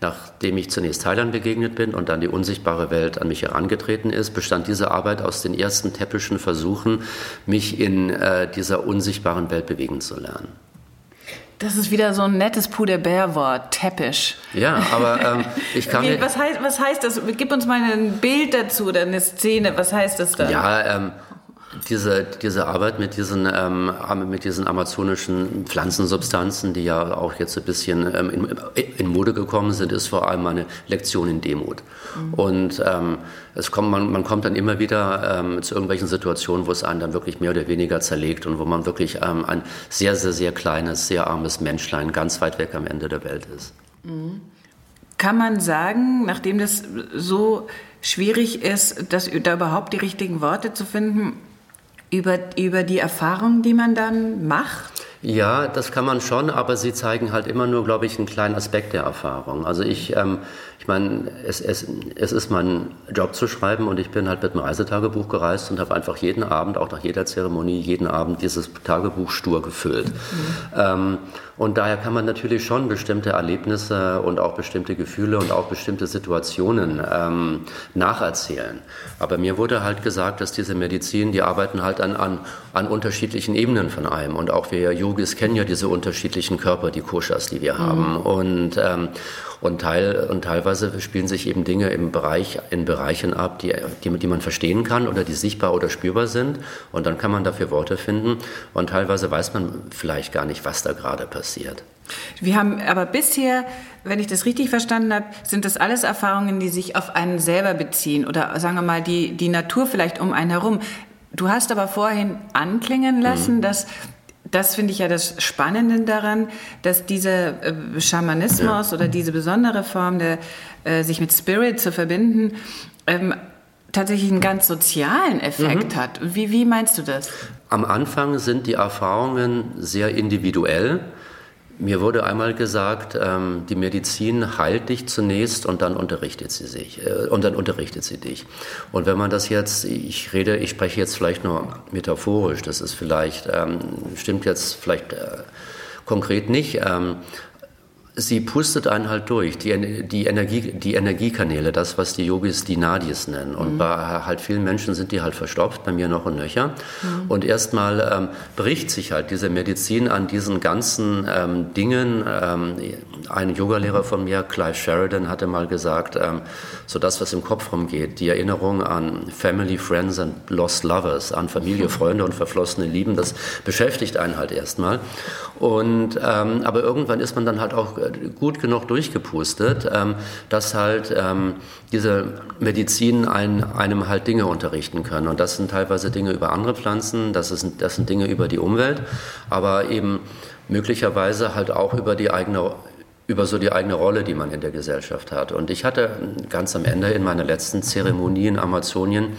Nachdem ich zunächst Thailand begegnet bin und dann die unsichtbare Welt an mich herangetreten ist, bestand diese Arbeit aus den ersten täppischen Versuchen, mich in äh, dieser unsichtbaren Welt bewegen zu lernen. Das ist wieder so ein nettes Puder-Bär-Wort, täppisch. Ja, aber ähm, ich kann Wie, mir, was, heißt, was heißt das? Gib uns mal ein Bild dazu oder eine Szene. Was heißt das da? ja, ähm, diese, diese Arbeit mit diesen, ähm, mit diesen amazonischen Pflanzensubstanzen, die ja auch jetzt ein bisschen ähm, in, in Mode gekommen sind, ist vor allem eine Lektion in Demut. Und ähm, es kommt, man, man kommt dann immer wieder ähm, zu irgendwelchen Situationen, wo es einen dann wirklich mehr oder weniger zerlegt und wo man wirklich ähm, ein sehr, sehr, sehr kleines, sehr armes Menschlein ganz weit weg am Ende der Welt ist. Kann man sagen, nachdem das so schwierig ist, dass, da überhaupt die richtigen Worte zu finden, über, über die Erfahrung, die man dann macht? Ja, das kann man schon, aber sie zeigen halt immer nur, glaube ich, einen kleinen Aspekt der Erfahrung. Also ich, ähm, meine, es, es, es ist mein Job zu schreiben und ich bin halt mit einem Reisetagebuch gereist und habe einfach jeden Abend, auch nach jeder Zeremonie, jeden Abend dieses Tagebuch stur gefüllt. Ähm, und daher kann man natürlich schon bestimmte Erlebnisse und auch bestimmte Gefühle und auch bestimmte Situationen ähm, nacherzählen. Aber mir wurde halt gesagt, dass diese Medizin, die arbeiten halt an, an, an unterschiedlichen Ebenen von allem. Und auch wir Yogis kennen ja diese unterschiedlichen Körper, die Koshas, die wir haben. Und, ähm, und, teil, und teilweise spielen sich eben Dinge im Bereich, in Bereichen ab, die, die, die man verstehen kann oder die sichtbar oder spürbar sind. Und dann kann man dafür Worte finden. Und teilweise weiß man vielleicht gar nicht, was da gerade passiert. Wir haben aber bisher, wenn ich das richtig verstanden habe, sind das alles Erfahrungen, die sich auf einen selber beziehen oder sagen wir mal die, die Natur vielleicht um einen herum. Du hast aber vorhin anklingen lassen, dass das finde ich ja das Spannende daran, dass dieser äh, Schamanismus oder diese besondere Form, der, äh, sich mit Spirit zu verbinden, ähm, tatsächlich einen ganz sozialen Effekt hat. Wie, wie meinst du das? Am Anfang sind die Erfahrungen sehr individuell. Mir wurde einmal gesagt, ähm, die Medizin heilt dich zunächst und dann unterrichtet sie sich äh, und dann unterrichtet sie dich. Und wenn man das jetzt, ich rede, ich spreche jetzt vielleicht nur metaphorisch, das ist vielleicht ähm, stimmt jetzt vielleicht äh, konkret nicht, ähm, sie pustet einen halt durch, die, die, Energie, die Energiekanäle, das, was die Yogis die Nadis nennen. Und mhm. bei halt vielen Menschen sind die halt verstopft, bei mir noch und nöcher. Mhm. Und erstmal ähm, bricht sich halt diese Medizin an diesen ganzen ähm, Dingen. Ähm, ein Yogalehrer von mir, Clive Sheridan, hatte mal gesagt, ähm, so das, was im Kopf rumgeht, die Erinnerung an Family, Friends and Lost Lovers, an Familie. Freunde und verflossene Lieben, das beschäftigt einen halt erstmal. Und, ähm, aber irgendwann ist man dann halt auch gut genug durchgepustet, ähm, dass halt ähm, diese Medizin ein, einem halt Dinge unterrichten können. Und das sind teilweise Dinge über andere Pflanzen, das, ist, das sind Dinge über die Umwelt, aber eben möglicherweise halt auch über die eigene über so die eigene Rolle, die man in der Gesellschaft hat. Und ich hatte ganz am Ende in meiner letzten Zeremonie in Amazonien,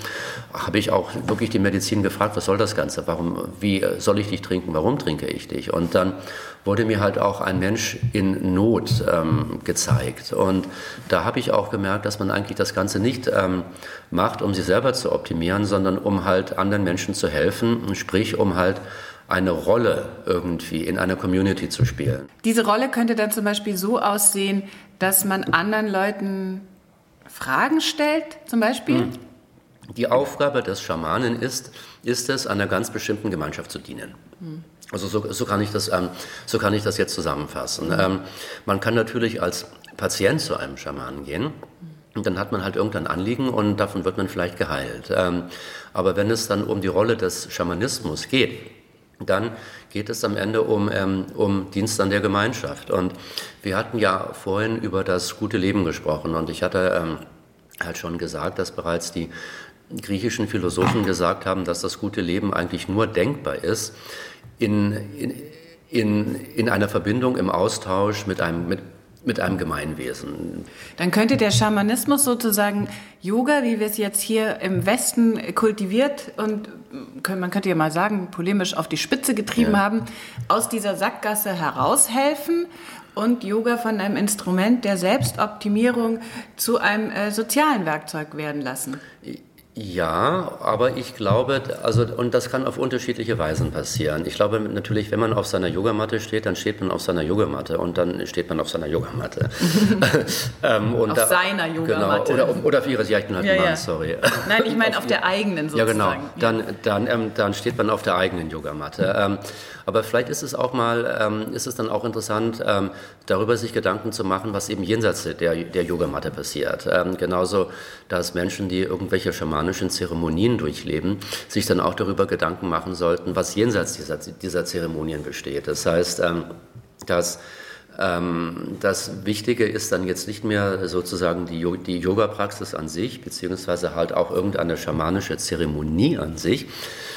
habe ich auch wirklich die Medizin gefragt, was soll das Ganze? Warum, wie soll ich dich trinken? Warum trinke ich dich? Und dann wurde mir halt auch ein Mensch in Not ähm, gezeigt. Und da habe ich auch gemerkt, dass man eigentlich das Ganze nicht ähm, macht, um sich selber zu optimieren, sondern um halt anderen Menschen zu helfen, sprich um halt eine Rolle irgendwie in einer Community zu spielen. Diese Rolle könnte dann zum Beispiel so aussehen, dass man anderen Leuten Fragen stellt, zum Beispiel? Hm. Die Aufgabe des Schamanen ist, ist es, einer ganz bestimmten Gemeinschaft zu dienen. Hm. Also so, so, kann ich das, ähm, so kann ich das jetzt zusammenfassen. Hm. Ähm, man kann natürlich als Patient zu einem Schamanen gehen. Und dann hat man halt irgendein Anliegen und davon wird man vielleicht geheilt. Ähm, aber wenn es dann um die Rolle des Schamanismus geht, dann geht es am Ende um, ähm, um Dienst an der Gemeinschaft. Und wir hatten ja vorhin über das gute Leben gesprochen und ich hatte ähm, halt schon gesagt, dass bereits die griechischen Philosophen gesagt haben, dass das gute Leben eigentlich nur denkbar ist in, in, in, in einer Verbindung, im Austausch mit einem, mit, mit einem Gemeinwesen. Dann könnte der Schamanismus sozusagen Yoga, wie wir es jetzt hier im Westen kultiviert und man könnte ja mal sagen, polemisch auf die Spitze getrieben ja. haben, aus dieser Sackgasse heraushelfen und Yoga von einem Instrument der Selbstoptimierung zu einem äh, sozialen Werkzeug werden lassen. Ja, aber ich glaube, also, und das kann auf unterschiedliche Weisen passieren. Ich glaube natürlich, wenn man auf seiner Yogamatte steht, dann steht man auf seiner Yogamatte und dann steht man auf seiner Yogamatte. ähm, und auf da, seiner genau, Yogamatte. Genau, oder, oder auf ihres ja, ich bin halt ja, Mann, ja. sorry. Nein, ich meine auf, auf der eigenen sozusagen. Ja, genau. Dann, dann, ähm, dann steht man auf der eigenen Yogamatte. Ähm, aber vielleicht ist es auch mal, ähm, ist es dann auch interessant, ähm, darüber sich Gedanken zu machen, was eben jenseits der, der Yogamatte passiert. Ähm, genauso, dass Menschen, die irgendwelche schamanischen Zeremonien durchleben, sich dann auch darüber Gedanken machen sollten, was jenseits dieser, dieser Zeremonien besteht. Das heißt, ähm, dass ähm, das Wichtige ist dann jetzt nicht mehr sozusagen die, die Yoga-Praxis an sich, beziehungsweise halt auch irgendeine schamanische Zeremonie an sich,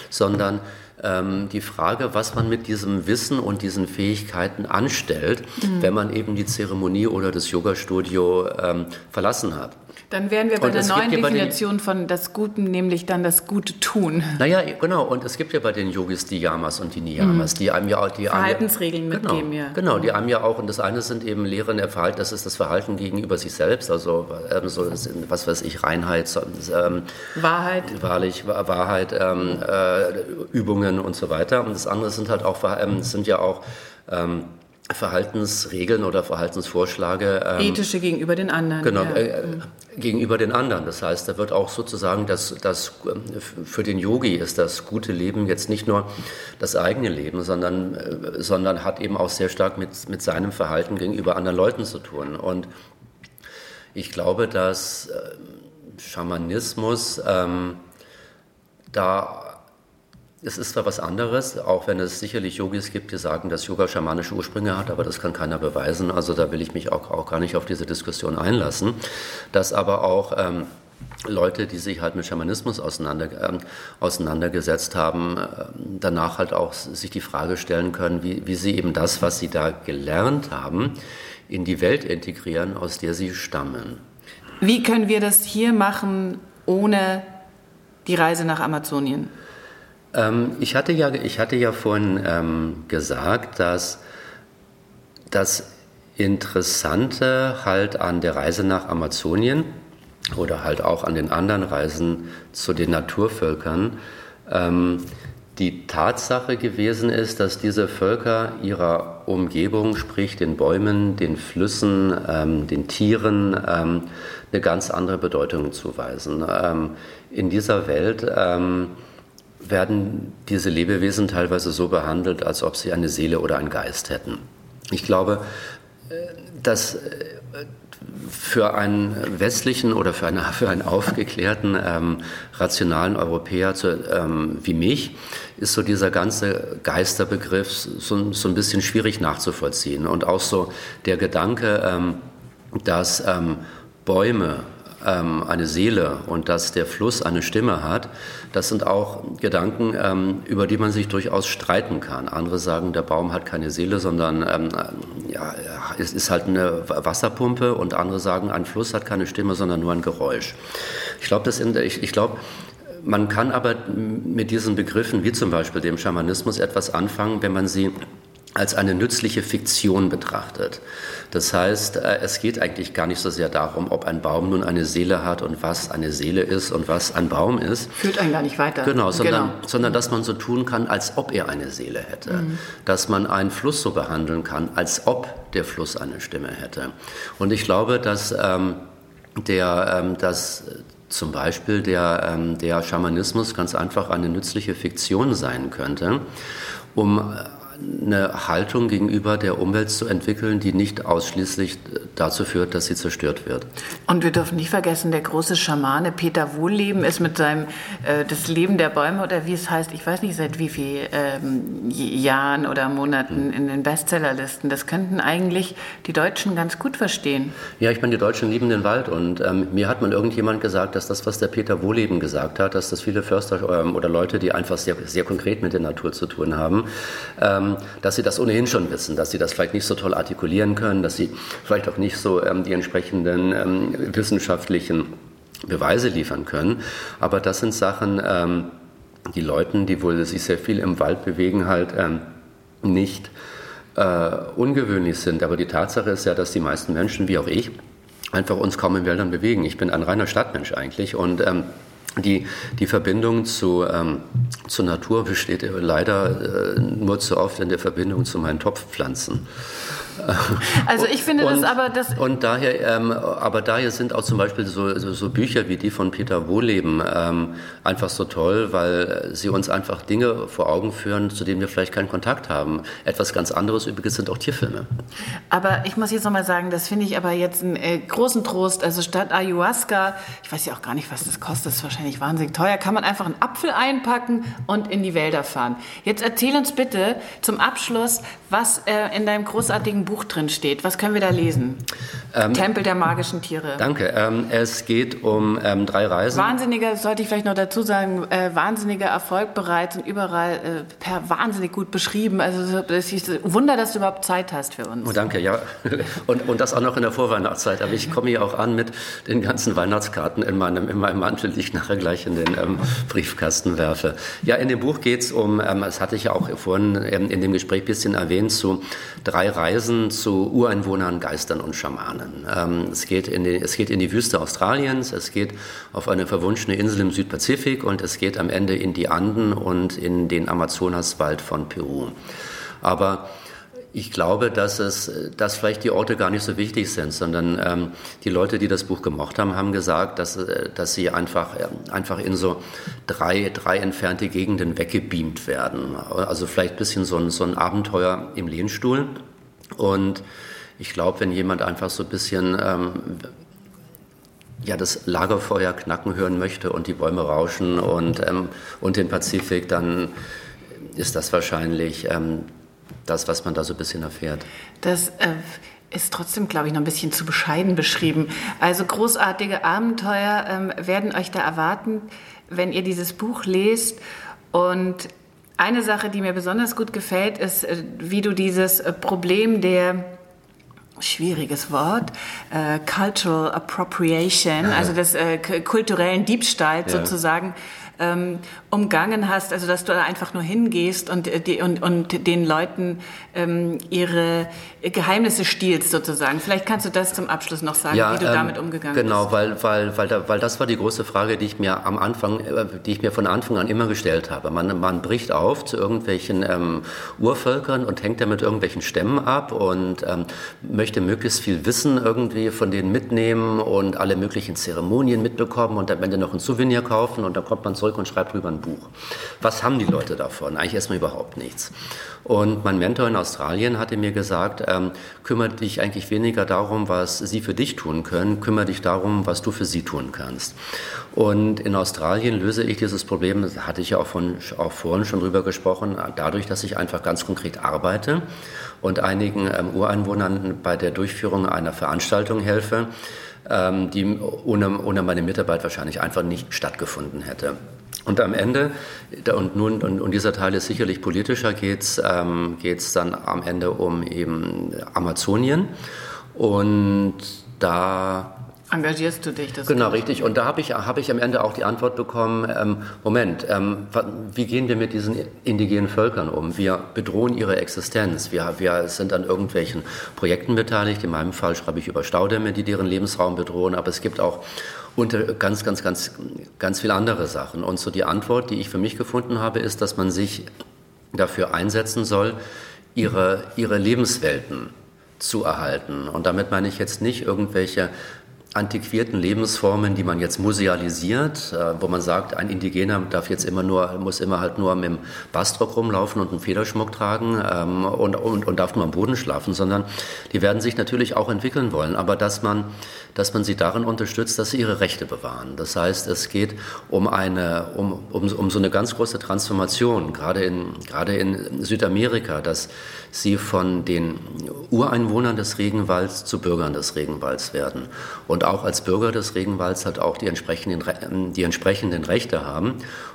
sondern ähm, die Frage, was man mit diesem Wissen und diesen Fähigkeiten anstellt, mhm. wenn man eben die Zeremonie oder das Yoga-Studio ähm, verlassen hat. Dann wären wir bei und der neuen Definition von das Guten, nämlich dann das Gute tun. Naja, genau. Und es gibt ja bei den Yogis die Yamas und die Niyamas, mhm. die einem ja auch die Verhaltensregeln ja, mitgeben, genau, ja. Genau, die einem ja auch, und das eine sind eben Lehren der Verhalten, das ist das Verhalten gegenüber sich selbst, also ähm, so, was weiß ich, Reinheit, ähm, Wahrheit, wahrlich, Wahrheit, ähm, äh, Übungen und so weiter. Und das andere sind halt auch, ähm, sind ja auch ähm, Verhaltensregeln oder Verhaltensvorschläge. Ähm, Ethische gegenüber den anderen. Genau, ja. äh, gegenüber den anderen. Das heißt, da wird auch sozusagen das, das, für den Yogi ist das gute Leben jetzt nicht nur das eigene Leben, sondern, äh, sondern hat eben auch sehr stark mit, mit seinem Verhalten gegenüber anderen Leuten zu tun. Und ich glaube, dass äh, Schamanismus ähm, da es ist zwar was anderes, auch wenn es sicherlich Yogis gibt, die sagen, dass Yoga schamanische Ursprünge hat, aber das kann keiner beweisen. Also da will ich mich auch, auch gar nicht auf diese Diskussion einlassen. Dass aber auch ähm, Leute, die sich halt mit Schamanismus auseinander, äh, auseinandergesetzt haben, äh, danach halt auch sich die Frage stellen können, wie, wie sie eben das, was sie da gelernt haben, in die Welt integrieren, aus der sie stammen. Wie können wir das hier machen, ohne die Reise nach Amazonien? Ähm, ich, hatte ja, ich hatte ja vorhin ähm, gesagt, dass das Interessante halt an der Reise nach Amazonien oder halt auch an den anderen Reisen zu den Naturvölkern ähm, die Tatsache gewesen ist, dass diese Völker ihrer Umgebung, sprich den Bäumen, den Flüssen, ähm, den Tieren, ähm, eine ganz andere Bedeutung zuweisen. Ähm, in dieser Welt ähm, werden diese Lebewesen teilweise so behandelt, als ob sie eine Seele oder einen Geist hätten. Ich glaube, äh, dass äh, für einen westlichen oder für, eine, für einen aufgeklärten, ähm, rationalen Europäer zu, ähm, wie mich ist so dieser ganze Geisterbegriff so, so, ein bisschen schwierig nachzuvollziehen. Und auch so der Gedanke, ähm, dass ähm, Bäume ähm, eine Seele und dass der Fluss eine Stimme hat, das sind auch Gedanken, ähm, über die man sich durchaus streiten kann. Andere sagen, der Baum hat keine Seele, sondern ähm, ja, es ist halt eine Wasserpumpe und andere sagen, ein Fluss hat keine Stimme, sondern nur ein Geräusch. Ich glaube, ich, ich glaube, man kann aber mit diesen Begriffen, wie zum Beispiel dem Schamanismus, etwas anfangen, wenn man sie als eine nützliche Fiktion betrachtet. Das heißt, äh, es geht eigentlich gar nicht so sehr darum, ob ein Baum nun eine Seele hat und was eine Seele ist und was ein Baum ist. Führt einen gar nicht weiter. Genau, sondern, genau. sondern dass man so tun kann, als ob er eine Seele hätte. Mhm. Dass man einen Fluss so behandeln kann, als ob der Fluss eine Stimme hätte. Und ich glaube, dass ähm, der, ähm, dass zum Beispiel der, ähm, der Schamanismus ganz einfach eine nützliche Fiktion sein könnte, um eine Haltung gegenüber der Umwelt zu entwickeln, die nicht ausschließlich dazu führt, dass sie zerstört wird. Und wir dürfen nicht vergessen, der große Schamane Peter Wohlleben ist mit seinem äh, Das Leben der Bäume oder wie es heißt, ich weiß nicht seit wie vielen ähm, Jahren oder Monaten hm. in den Bestsellerlisten. Das könnten eigentlich die Deutschen ganz gut verstehen. Ja, ich meine, die Deutschen lieben den Wald und ähm, mir hat mal irgendjemand gesagt, dass das, was der Peter Wohlleben gesagt hat, dass das viele Förster ähm, oder Leute, die einfach sehr, sehr konkret mit der Natur zu tun haben, ähm, dass sie das ohnehin schon wissen, dass sie das vielleicht nicht so toll artikulieren können, dass sie vielleicht auch nicht so ähm, die entsprechenden ähm, wissenschaftlichen Beweise liefern können. Aber das sind Sachen, ähm, die Leuten, die wohl sich sehr viel im Wald bewegen, halt ähm, nicht äh, ungewöhnlich sind. Aber die Tatsache ist ja, dass die meisten Menschen, wie auch ich, einfach uns kaum in Wäldern bewegen. Ich bin ein reiner Stadtmensch eigentlich und ähm, die, die Verbindung zu, ähm, zur Natur besteht leider äh, nur zu oft in der Verbindung zu meinen Topfpflanzen. Also ich finde und, das aber das und daher, ähm, aber daher sind auch zum Beispiel so, so, so Bücher wie die von Peter Wohleben ähm, einfach so toll, weil sie uns einfach Dinge vor Augen führen, zu denen wir vielleicht keinen Kontakt haben. Etwas ganz anderes übrigens sind auch Tierfilme. Aber ich muss jetzt noch mal sagen, das finde ich aber jetzt einen äh, großen Trost. Also statt Ayahuasca, ich weiß ja auch gar nicht, was das kostet, das ist wahrscheinlich wahnsinnig teuer, kann man einfach einen Apfel einpacken und in die Wälder fahren. Jetzt erzähl uns bitte zum Abschluss, was äh, in deinem großartigen Buch drin steht. Was können wir da lesen? Ähm, Tempel der magischen Tiere. Danke. Ähm, es geht um ähm, drei Reisen. Wahnsinniger, sollte ich vielleicht noch dazu sagen, äh, wahnsinniger Erfolg bereits und überall äh, per wahnsinnig gut beschrieben. Also es ist Wunder, dass du überhaupt Zeit hast für uns. Oh, danke, ja. Und, und das auch noch in der Vorweihnachtszeit. Aber ich komme hier auch an mit den ganzen Weihnachtskarten in meinem, in meinem Mantel, die ich nachher gleich in den ähm, Briefkasten werfe. Ja, in dem Buch geht es um, ähm, das hatte ich ja auch vorhin ähm, in dem Gespräch ein bisschen erwähnt, zu drei Reisen zu Ureinwohnern, Geistern und Schamanen. Ähm, es, geht in die, es geht in die Wüste Australiens, es geht auf eine verwunschene Insel im Südpazifik und es geht am Ende in die Anden und in den Amazonaswald von Peru. Aber ich glaube, dass, es, dass vielleicht die Orte gar nicht so wichtig sind, sondern ähm, die Leute, die das Buch gemocht haben, haben gesagt, dass, äh, dass sie einfach, äh, einfach in so drei, drei entfernte Gegenden weggebeamt werden. Also vielleicht ein bisschen so ein, so ein Abenteuer im Lehnstuhl. Und ich glaube, wenn jemand einfach so ein bisschen ähm, ja, das Lagerfeuer knacken hören möchte und die Bäume rauschen und, ähm, und den Pazifik, dann ist das wahrscheinlich ähm, das, was man da so ein bisschen erfährt. Das äh, ist trotzdem, glaube ich, noch ein bisschen zu bescheiden beschrieben. Also großartige Abenteuer ähm, werden euch da erwarten, wenn ihr dieses Buch lest. Und eine Sache, die mir besonders gut gefällt, ist, äh, wie du dieses äh, Problem der schwieriges Wort, äh, Cultural Appropriation, also des äh, kulturellen Diebstahls ja. sozusagen, ähm, umgangen hast, also dass du da einfach nur hingehst und, äh, die, und, und den Leuten ähm, ihre Geheimnisse stiehlst sozusagen. Vielleicht kannst du das zum Abschluss noch sagen, ja, wie du ähm, damit umgegangen genau, bist. Genau, weil, weil, weil, da, weil das war die große Frage, die ich mir am Anfang, äh, die ich mir von Anfang an immer gestellt habe. Man, man bricht auf zu irgendwelchen ähm, Urvölkern und hängt da mit irgendwelchen Stämmen ab und ähm, möchte möglichst viel Wissen irgendwie von denen mitnehmen und alle möglichen Zeremonien mitbekommen und am Ende noch ein Souvenir kaufen und dann kommt man zurück und schreibt drüber ein Buch. Was haben die Leute davon? Eigentlich erstmal überhaupt nichts. Und mein Mentor in Australien hatte mir gesagt, ähm, kümmere dich eigentlich weniger darum, was sie für dich tun können, kümmere dich darum, was du für sie tun kannst. Und in Australien löse ich dieses Problem, das hatte ich ja auch, von, auch vorhin schon drüber gesprochen, dadurch, dass ich einfach ganz konkret arbeite und einigen ähm, Ureinwohnern bei der Durchführung einer Veranstaltung helfe, ähm, die ohne, ohne meine Mitarbeit wahrscheinlich einfach nicht stattgefunden hätte. Und am Ende, und nun, und, und dieser Teil ist sicherlich politischer, geht es ähm, dann am Ende um eben Amazonien. Und da engagierst du dich? Das genau, richtig. Und da habe ich, hab ich am Ende auch die Antwort bekommen, ähm, Moment, ähm, wie gehen wir mit diesen indigenen Völkern um? Wir bedrohen ihre Existenz. Wir, wir sind an irgendwelchen Projekten beteiligt. In meinem Fall schreibe ich über Staudämme, die deren Lebensraum bedrohen. Aber es gibt auch unter ganz, ganz, ganz, ganz viele andere Sachen. Und so die Antwort, die ich für mich gefunden habe, ist, dass man sich dafür einsetzen soll, ihre, ihre Lebenswelten zu erhalten. Und damit meine ich jetzt nicht irgendwelche antiquierten Lebensformen, die man jetzt musealisiert, äh, wo man sagt, ein Indigener darf jetzt immer nur, muss immer halt nur mit dem Bastrock rumlaufen und einen Federschmuck tragen ähm, und, und, und darf nur am Boden schlafen, sondern die werden sich natürlich auch entwickeln wollen, aber dass man, dass man sie darin unterstützt, dass sie ihre Rechte bewahren. Das heißt, es geht um eine, um, um, um so eine ganz große Transformation, gerade in, gerade in Südamerika, dass sie von den Ureinwohnern des Regenwalds zu Bürgern des Regenwalds werden und auch als Bürger des Regenwalds halt auch die entsprechenden, ähm, die entsprechenden Rechte haben,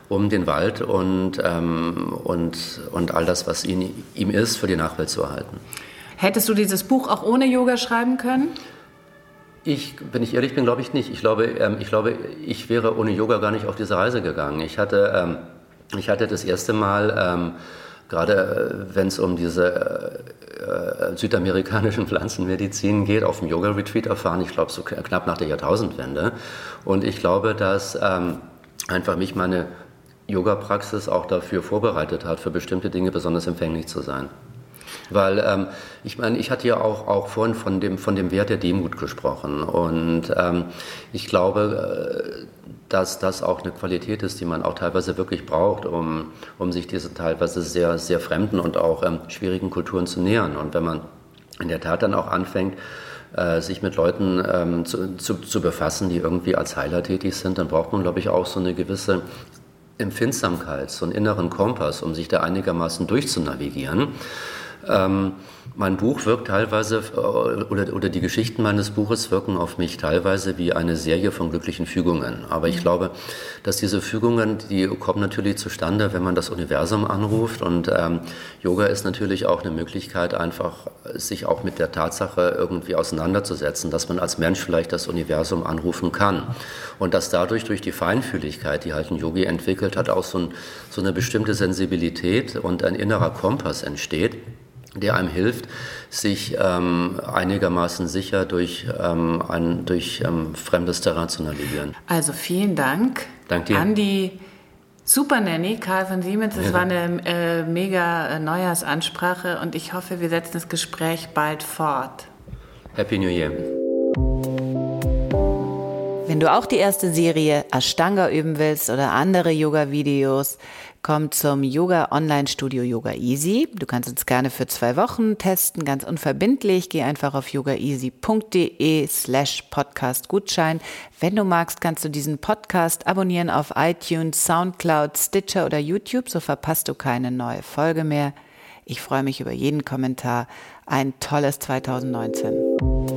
um den Wald und, ähm, und, und all das, was ihn, ihm ist, für die Nachwelt zu erhalten. Hättest du dieses Buch auch ohne Yoga schreiben können? Ich, wenn ich ehrlich bin, glaube ich nicht. Ich glaube, ähm, ich glaube, ich wäre ohne Yoga gar nicht auf diese Reise gegangen. Ich hatte, ähm, ich hatte das erste Mal ähm, gerade äh, wenn es um diese äh, südamerikanischen Pflanzenmedizin geht, auf dem Yoga-Retreat erfahren, ich glaube so knapp nach der Jahrtausendwende. Und ich glaube, dass ähm, einfach mich meine Yoga-Praxis auch dafür vorbereitet hat, für bestimmte Dinge besonders empfänglich zu sein. Weil ähm, ich meine, ich hatte ja auch, auch vorhin von dem, von dem Wert der Demut gesprochen. Und ähm, ich glaube, äh, dass das auch eine Qualität ist, die man auch teilweise wirklich braucht, um, um sich diese teilweise sehr, sehr fremden und auch ähm, schwierigen Kulturen zu nähern. Und wenn man in der Tat dann auch anfängt, äh, sich mit Leuten ähm, zu, zu, zu befassen, die irgendwie als Heiler tätig sind, dann braucht man, glaube ich, auch so eine gewisse Empfindsamkeit, so einen inneren Kompass, um sich da einigermaßen durchzunavigieren. Ähm, mein Buch wirkt teilweise, äh, oder, oder die Geschichten meines Buches wirken auf mich teilweise wie eine Serie von glücklichen Fügungen. Aber ich mhm. glaube, dass diese Fügungen, die kommen natürlich zustande, wenn man das Universum anruft. Und ähm, Yoga ist natürlich auch eine Möglichkeit, einfach sich auch mit der Tatsache irgendwie auseinanderzusetzen, dass man als Mensch vielleicht das Universum anrufen kann. Und dass dadurch, durch die Feinfühligkeit, die halt ein Yogi entwickelt hat, auch so, ein, so eine bestimmte Sensibilität und ein innerer Kompass entsteht der einem hilft, sich ähm, einigermaßen sicher durch, ähm, ein, durch ähm, fremdes Terrain zu navigieren. Also vielen Dank Dank dir. an die Super Nanny, Karl von Siemens. Es ja. war eine äh, mega äh, Neujahrsansprache und ich hoffe, wir setzen das Gespräch bald fort. Happy New Year. Wenn du auch die erste Serie Ashtanga üben willst oder andere Yoga-Videos, komm zum Yoga Online Studio Yoga Easy. Du kannst uns gerne für zwei Wochen testen, ganz unverbindlich. Geh einfach auf yogaeasy.de slash Podcast Gutschein. Wenn du magst, kannst du diesen Podcast abonnieren auf iTunes, Soundcloud, Stitcher oder YouTube. So verpasst du keine neue Folge mehr. Ich freue mich über jeden Kommentar. Ein tolles 2019.